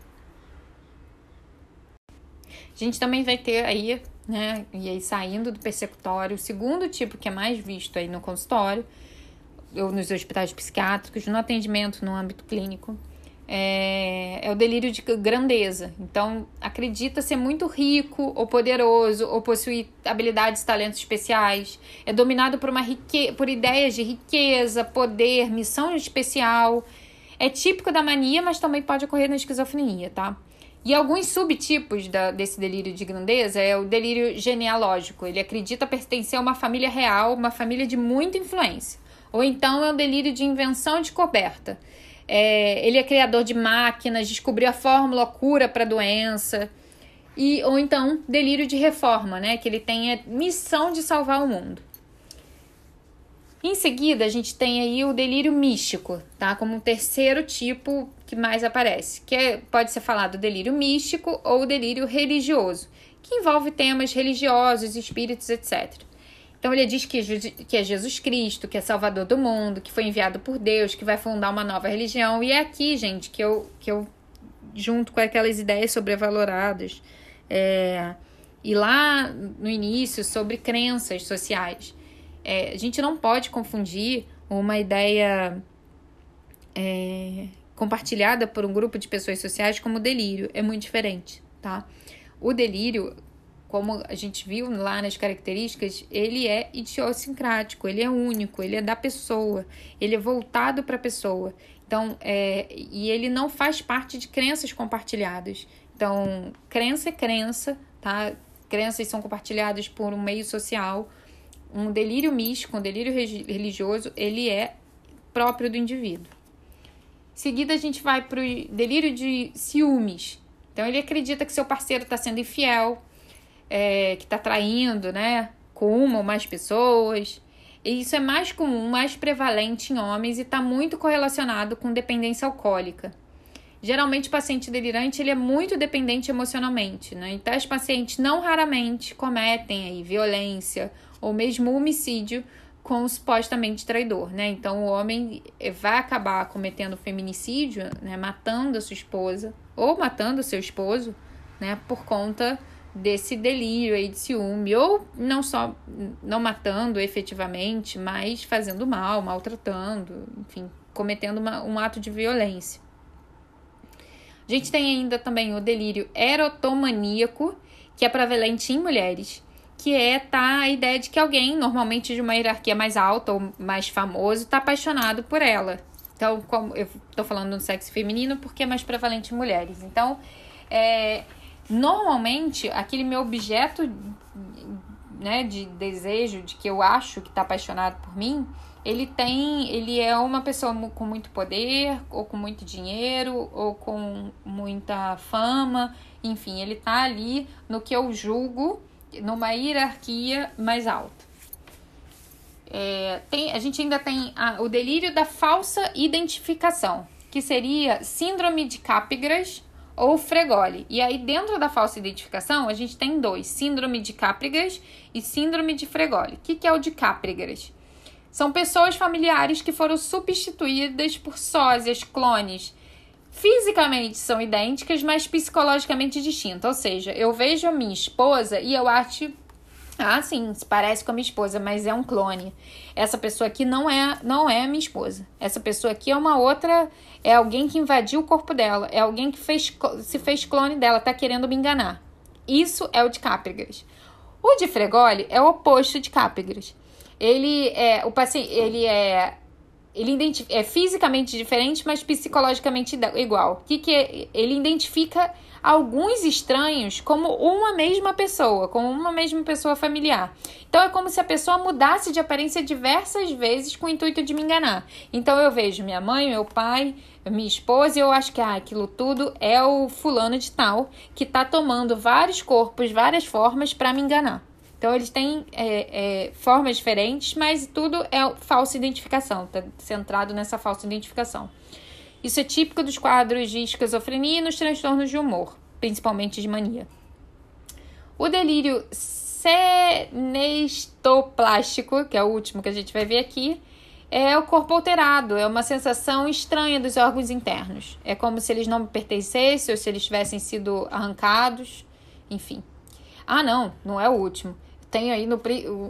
A gente também vai ter aí, né, e aí saindo do persecutório, o segundo tipo que é mais visto aí no consultório, ou nos hospitais psiquiátricos, no atendimento no âmbito clínico, é, é, o delírio de grandeza. Então, acredita ser muito rico ou poderoso ou possuir habilidades, talentos especiais. É dominado por, uma rique... por ideias de riqueza, poder, missão especial. É típico da mania, mas também pode ocorrer na esquizofrenia, tá? E alguns subtipos da, desse delírio de grandeza é o delírio genealógico. Ele acredita pertencer a uma família real, uma família de muita influência. Ou então é um delírio de invenção descoberta. É, ele é criador de máquinas, descobriu a fórmula cura para a doença. E, ou então delírio de reforma, né? Que ele tem a missão de salvar o mundo. Em seguida, a gente tem aí o delírio místico, tá? Como um terceiro tipo que mais aparece, que é, pode ser falado delírio místico ou delírio religioso, que envolve temas religiosos, espíritos, etc. Então ele diz que, que é Jesus Cristo, que é Salvador do mundo, que foi enviado por Deus, que vai fundar uma nova religião. E é aqui, gente, que eu, que eu junto com aquelas ideias sobrevaloradas, é, e lá no início sobre crenças sociais. É, a gente não pode confundir uma ideia é, compartilhada por um grupo de pessoas sociais como delírio. É muito diferente, tá? O delírio como a gente viu lá nas características, ele é idiosincrático, ele é único, ele é da pessoa, ele é voltado para a pessoa. Então, é, e ele não faz parte de crenças compartilhadas. Então, crença é crença, tá? Crenças são compartilhadas por um meio social. Um delírio místico, um delírio religioso, ele é próprio do indivíduo. Em seguida, a gente vai para o delírio de ciúmes. Então, ele acredita que seu parceiro está sendo infiel, é, que está traindo, né, com uma ou mais pessoas. E isso é mais comum, mais prevalente em homens e está muito correlacionado com dependência alcoólica. Geralmente, o paciente delirante ele é muito dependente emocionalmente, né? Então, os pacientes não raramente cometem aí violência ou mesmo homicídio com o supostamente traidor, né? Então, o homem vai acabar cometendo feminicídio, né? Matando a sua esposa ou matando o seu esposo, né? Por conta desse delírio aí de ciúme, ou não só não matando efetivamente, mas fazendo mal, maltratando, enfim, cometendo uma, um ato de violência. A gente tem ainda também o delírio erotomaníaco, que é prevalente em mulheres, que é tá a ideia de que alguém, normalmente de uma hierarquia mais alta ou mais famoso, está apaixonado por ela. Então, como eu estou falando no sexo feminino, porque é mais prevalente em mulheres. Então, é, Normalmente, aquele meu objeto né, de desejo, de que eu acho que está apaixonado por mim, ele tem, ele é uma pessoa com muito poder, ou com muito dinheiro, ou com muita fama, enfim, ele está ali no que eu julgo numa hierarquia mais alta. É, tem, a gente ainda tem a, o delírio da falsa identificação, que seria síndrome de Capgras ou Fregoli. E aí, dentro da falsa identificação, a gente tem dois: síndrome de Capgras e síndrome de Fregoli. O que, que é o de Capgras? São pessoas familiares que foram substituídas por sósias, clones. Fisicamente são idênticas, mas psicologicamente distintas. Ou seja, eu vejo a minha esposa e eu acho ah, sim, se parece com a minha esposa, mas é um clone. Essa pessoa aqui não é, não é minha esposa. Essa pessoa aqui é uma outra, é alguém que invadiu o corpo dela, é alguém que fez, se fez clone dela, tá querendo me enganar. Isso é o de Capgras. O de Fregoli é o oposto de Capgras. Ele é o paciente, ele é ele é fisicamente diferente, mas psicologicamente igual. O que, que é? Ele identifica alguns estranhos como uma mesma pessoa, como uma mesma pessoa familiar. Então é como se a pessoa mudasse de aparência diversas vezes com o intuito de me enganar. Então eu vejo minha mãe, meu pai, minha esposa e eu acho que ah, aquilo tudo é o fulano de tal que tá tomando vários corpos, várias formas para me enganar. Então eles têm é, é, formas diferentes, mas tudo é falsa identificação, tá centrado nessa falsa identificação. Isso é típico dos quadros de esquizofrenia e nos transtornos de humor, principalmente de mania. O delírio senestoplástico, que é o último que a gente vai ver aqui, é o corpo alterado, é uma sensação estranha dos órgãos internos. É como se eles não pertencessem ou se eles tivessem sido arrancados, enfim. Ah, não, não é o último. Tem aí no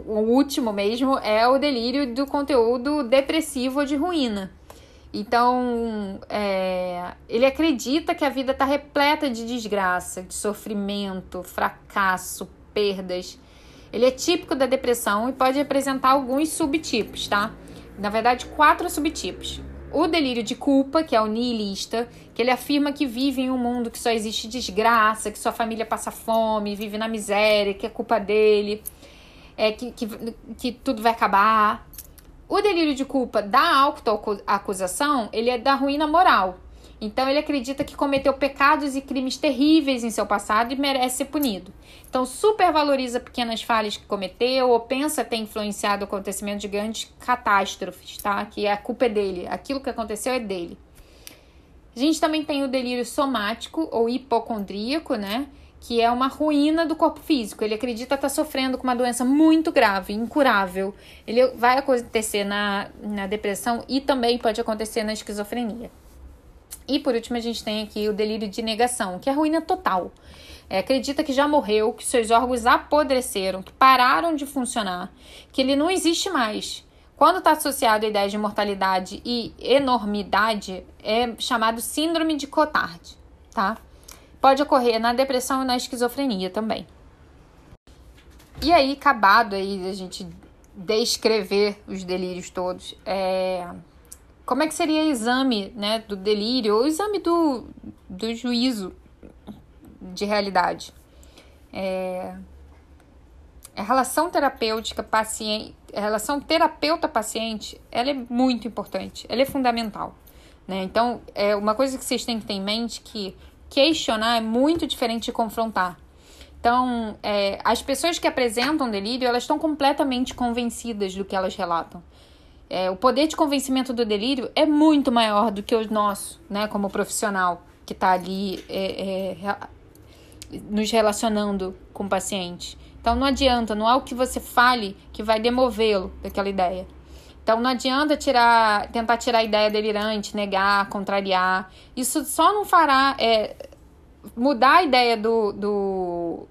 o último mesmo é o delírio do conteúdo depressivo de ruína. Então, é, ele acredita que a vida está repleta de desgraça, de sofrimento, fracasso, perdas. Ele é típico da depressão e pode apresentar alguns subtipos, tá? Na verdade, quatro subtipos. O delírio de culpa, que é o nihilista, que ele afirma que vive em um mundo que só existe desgraça, que sua família passa fome, vive na miséria, que é culpa dele, é que, que, que tudo vai acabar. O delírio de culpa da autoacusação, ele é da ruína moral. Então ele acredita que cometeu pecados e crimes terríveis em seu passado e merece ser punido. Então supervaloriza pequenas falhas que cometeu ou pensa ter influenciado o acontecimento de grandes catástrofes, tá? Que a culpa é dele, aquilo que aconteceu é dele. A gente também tem o delírio somático ou hipocondríaco, né? Que é uma ruína do corpo físico. Ele acredita estar tá sofrendo com uma doença muito grave, incurável. Ele vai acontecer na, na depressão e também pode acontecer na esquizofrenia. E por último, a gente tem aqui o delírio de negação, que é a ruína total. É, acredita que já morreu, que seus órgãos apodreceram, que pararam de funcionar, que ele não existe mais. Quando está associado à ideia de mortalidade e enormidade, é chamado síndrome de Cotard, tá? Pode ocorrer na depressão e na esquizofrenia também. E aí, acabado aí a gente descrever os delírios todos, é... como é que seria o exame né, do delírio, ou o exame do, do juízo de realidade? É... A relação terapêutica paciente, a relação terapeuta-paciente, ela é muito importante, ela é fundamental. Né? Então, é uma coisa que vocês têm que ter em mente que questionar é muito diferente de confrontar. Então, é, as pessoas que apresentam delírio, elas estão completamente convencidas do que elas relatam. É, o poder de convencimento do delírio é muito maior do que o nosso, né, como profissional que está ali é, é nos relacionando com o paciente. Então, não adianta, não é o que você fale que vai demovê-lo daquela ideia. Então não adianta tirar, tentar tirar a ideia delirante, negar, contrariar. Isso só não fará é, mudar a ideia do, do,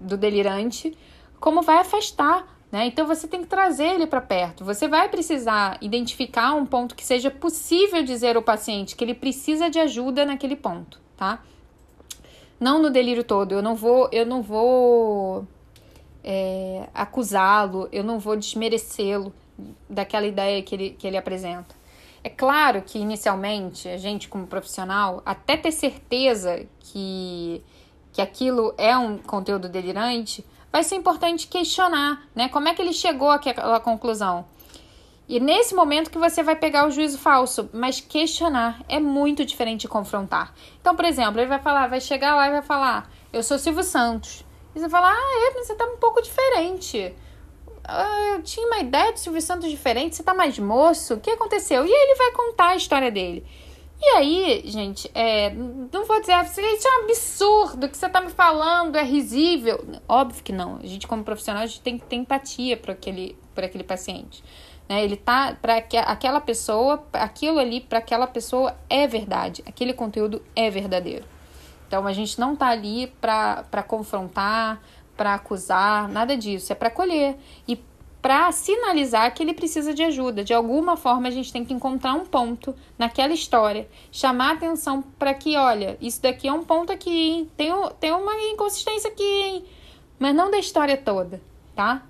do delirante, como vai afastar. Né? Então você tem que trazer ele para perto. Você vai precisar identificar um ponto que seja possível dizer ao paciente que ele precisa de ajuda naquele ponto, tá? Não no delírio todo. Eu não vou, eu não vou é, acusá-lo, eu não vou desmerecê-lo daquela ideia que ele, que ele apresenta. É claro que inicialmente a gente, como profissional, até ter certeza que, que aquilo é um conteúdo delirante, vai ser importante questionar, né? Como é que ele chegou àquela conclusão? E nesse momento que você vai pegar o juízo falso, mas questionar é muito diferente de confrontar. Então, por exemplo, ele vai falar, vai chegar lá e vai falar: "Eu sou Silvio Santos". E você vai falar: "Ah, é, mas você tá um pouco diferente" eu tinha uma ideia de Silvio Santos diferente, você tá mais moço, o que aconteceu? E aí ele vai contar a história dele. E aí, gente, é, não vou dizer, isso é um absurdo, o que você tá me falando é risível. Óbvio que não. A gente, como profissional, a gente tem que ter empatia por aquele, por aquele paciente. Né? Ele tá para que aquela pessoa, aquilo ali para aquela pessoa é verdade, aquele conteúdo é verdadeiro. Então a gente não tá ali para confrontar, para acusar, nada disso. É para acolher e para sinalizar que ele precisa de ajuda. De alguma forma, a gente tem que encontrar um ponto naquela história, chamar atenção para que, olha, isso daqui é um ponto aqui, hein? Tem, tem uma inconsistência aqui, hein? mas não da história toda, tá?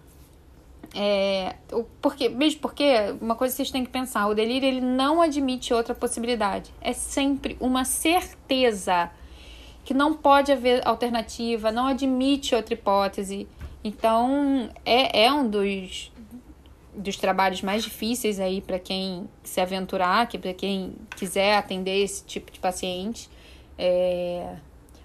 É, porque, mesmo porque, uma coisa que vocês têm que pensar: o delírio ele não admite outra possibilidade. É sempre uma certeza que não pode haver alternativa, não admite outra hipótese. Então, é, é um dos, dos trabalhos mais difíceis aí para quem se aventurar, que para quem quiser atender esse tipo de paciente. É...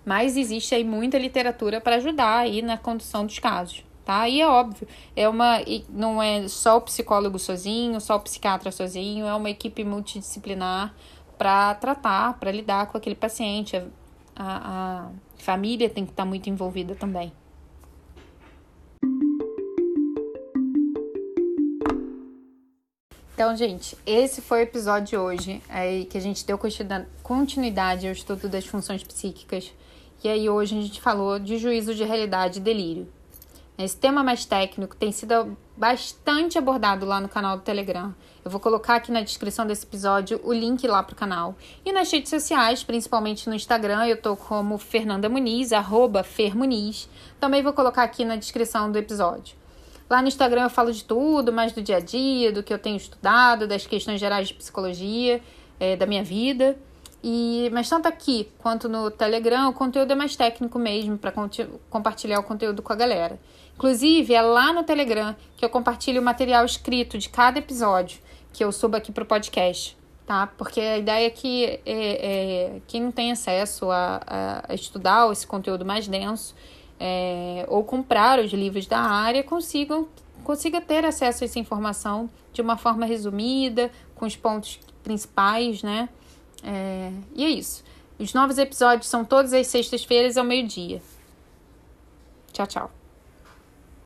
Mas existe aí muita literatura para ajudar aí na condução dos casos, tá? E é óbvio, é uma não é só o psicólogo sozinho, só o psiquiatra sozinho, é uma equipe multidisciplinar para tratar, para lidar com aquele paciente. A, a, família tem que estar tá muito envolvida também. Então, gente, esse foi o episódio de hoje, aí que a gente deu continuidade ao estudo das funções psíquicas. E aí hoje a gente falou de juízo de realidade e delírio. Esse tema mais técnico tem sido bastante abordado lá no canal do Telegram. Eu vou colocar aqui na descrição desse episódio o link lá pro canal. E nas redes sociais, principalmente no Instagram, eu tô como Fernanda Muniz, arroba Fermuniz. Também vou colocar aqui na descrição do episódio. Lá no Instagram eu falo de tudo, mais do dia a dia, do que eu tenho estudado, das questões gerais de psicologia, é, da minha vida. E, mas tanto aqui quanto no Telegram, o conteúdo é mais técnico mesmo, para compartilhar o conteúdo com a galera. Inclusive, é lá no Telegram que eu compartilho o material escrito de cada episódio que eu subo aqui para o podcast, tá? Porque a ideia é que é, é, quem não tem acesso a, a, estudar esse conteúdo mais denso é, ou comprar os livros da área consigam consiga ter acesso a essa informação de uma forma resumida, com os pontos principais, né? É, e é isso. Os novos episódios são todas as sextas-feiras ao meio-dia. Tchau, tchau.